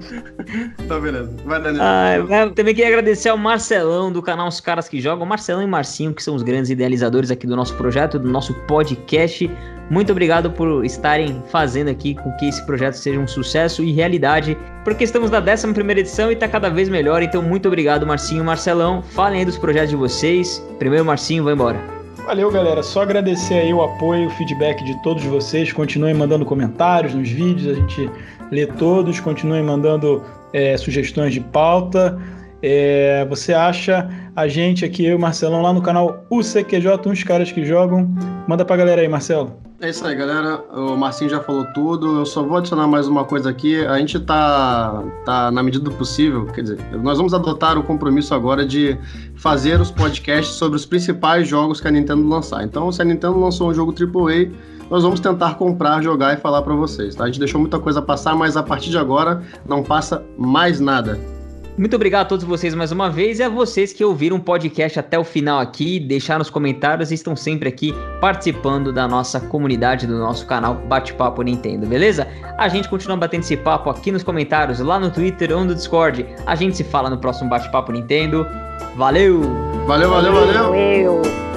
S3: tá beleza. Vai, Daniel.
S1: Ah, também queria agradecer ao Marcelão do canal Os Caras que Jogam. Marcelão e Marcinho, que são os grandes idealizadores aqui do nosso projeto, do nosso podcast. Muito obrigado por estarem fazendo aqui com que esse projeto seja um sucesso e realidade, porque estamos na 11 edição e está cada vez melhor. Então, muito obrigado, Marcinho e Marcelão. Falem aí dos projetos de vocês. Primeiro, Marcinho, vai embora.
S2: Valeu, galera. Só agradecer aí o apoio, o feedback de todos vocês. Continuem mandando comentários nos vídeos, a gente lê todos. Continuem mandando é, sugestões de pauta. É, você acha a gente aqui, eu e o Marcelão, lá no canal UCQJ, uns caras que jogam. Manda pra galera aí, Marcelo.
S3: É isso aí, galera. O Marcinho já falou tudo. Eu só vou adicionar mais uma coisa aqui. A gente tá, tá na medida do possível, quer dizer, nós vamos adotar o compromisso agora de fazer os podcasts sobre os principais jogos que a Nintendo lançar. Então, se a Nintendo lançou um jogo AAA, nós vamos tentar comprar, jogar e falar para vocês. Tá? A gente deixou muita coisa passar, mas a partir de agora não passa mais nada.
S1: Muito obrigado a todos vocês mais uma vez e a vocês que ouviram o podcast até o final aqui, deixaram os comentários e estão sempre aqui participando da nossa comunidade, do nosso canal Bate-Papo Nintendo, beleza? A gente continua batendo esse papo aqui nos comentários, lá no Twitter ou no Discord. A gente se fala no próximo Bate-Papo Nintendo. Valeu!
S3: Valeu, valeu, valeu! valeu.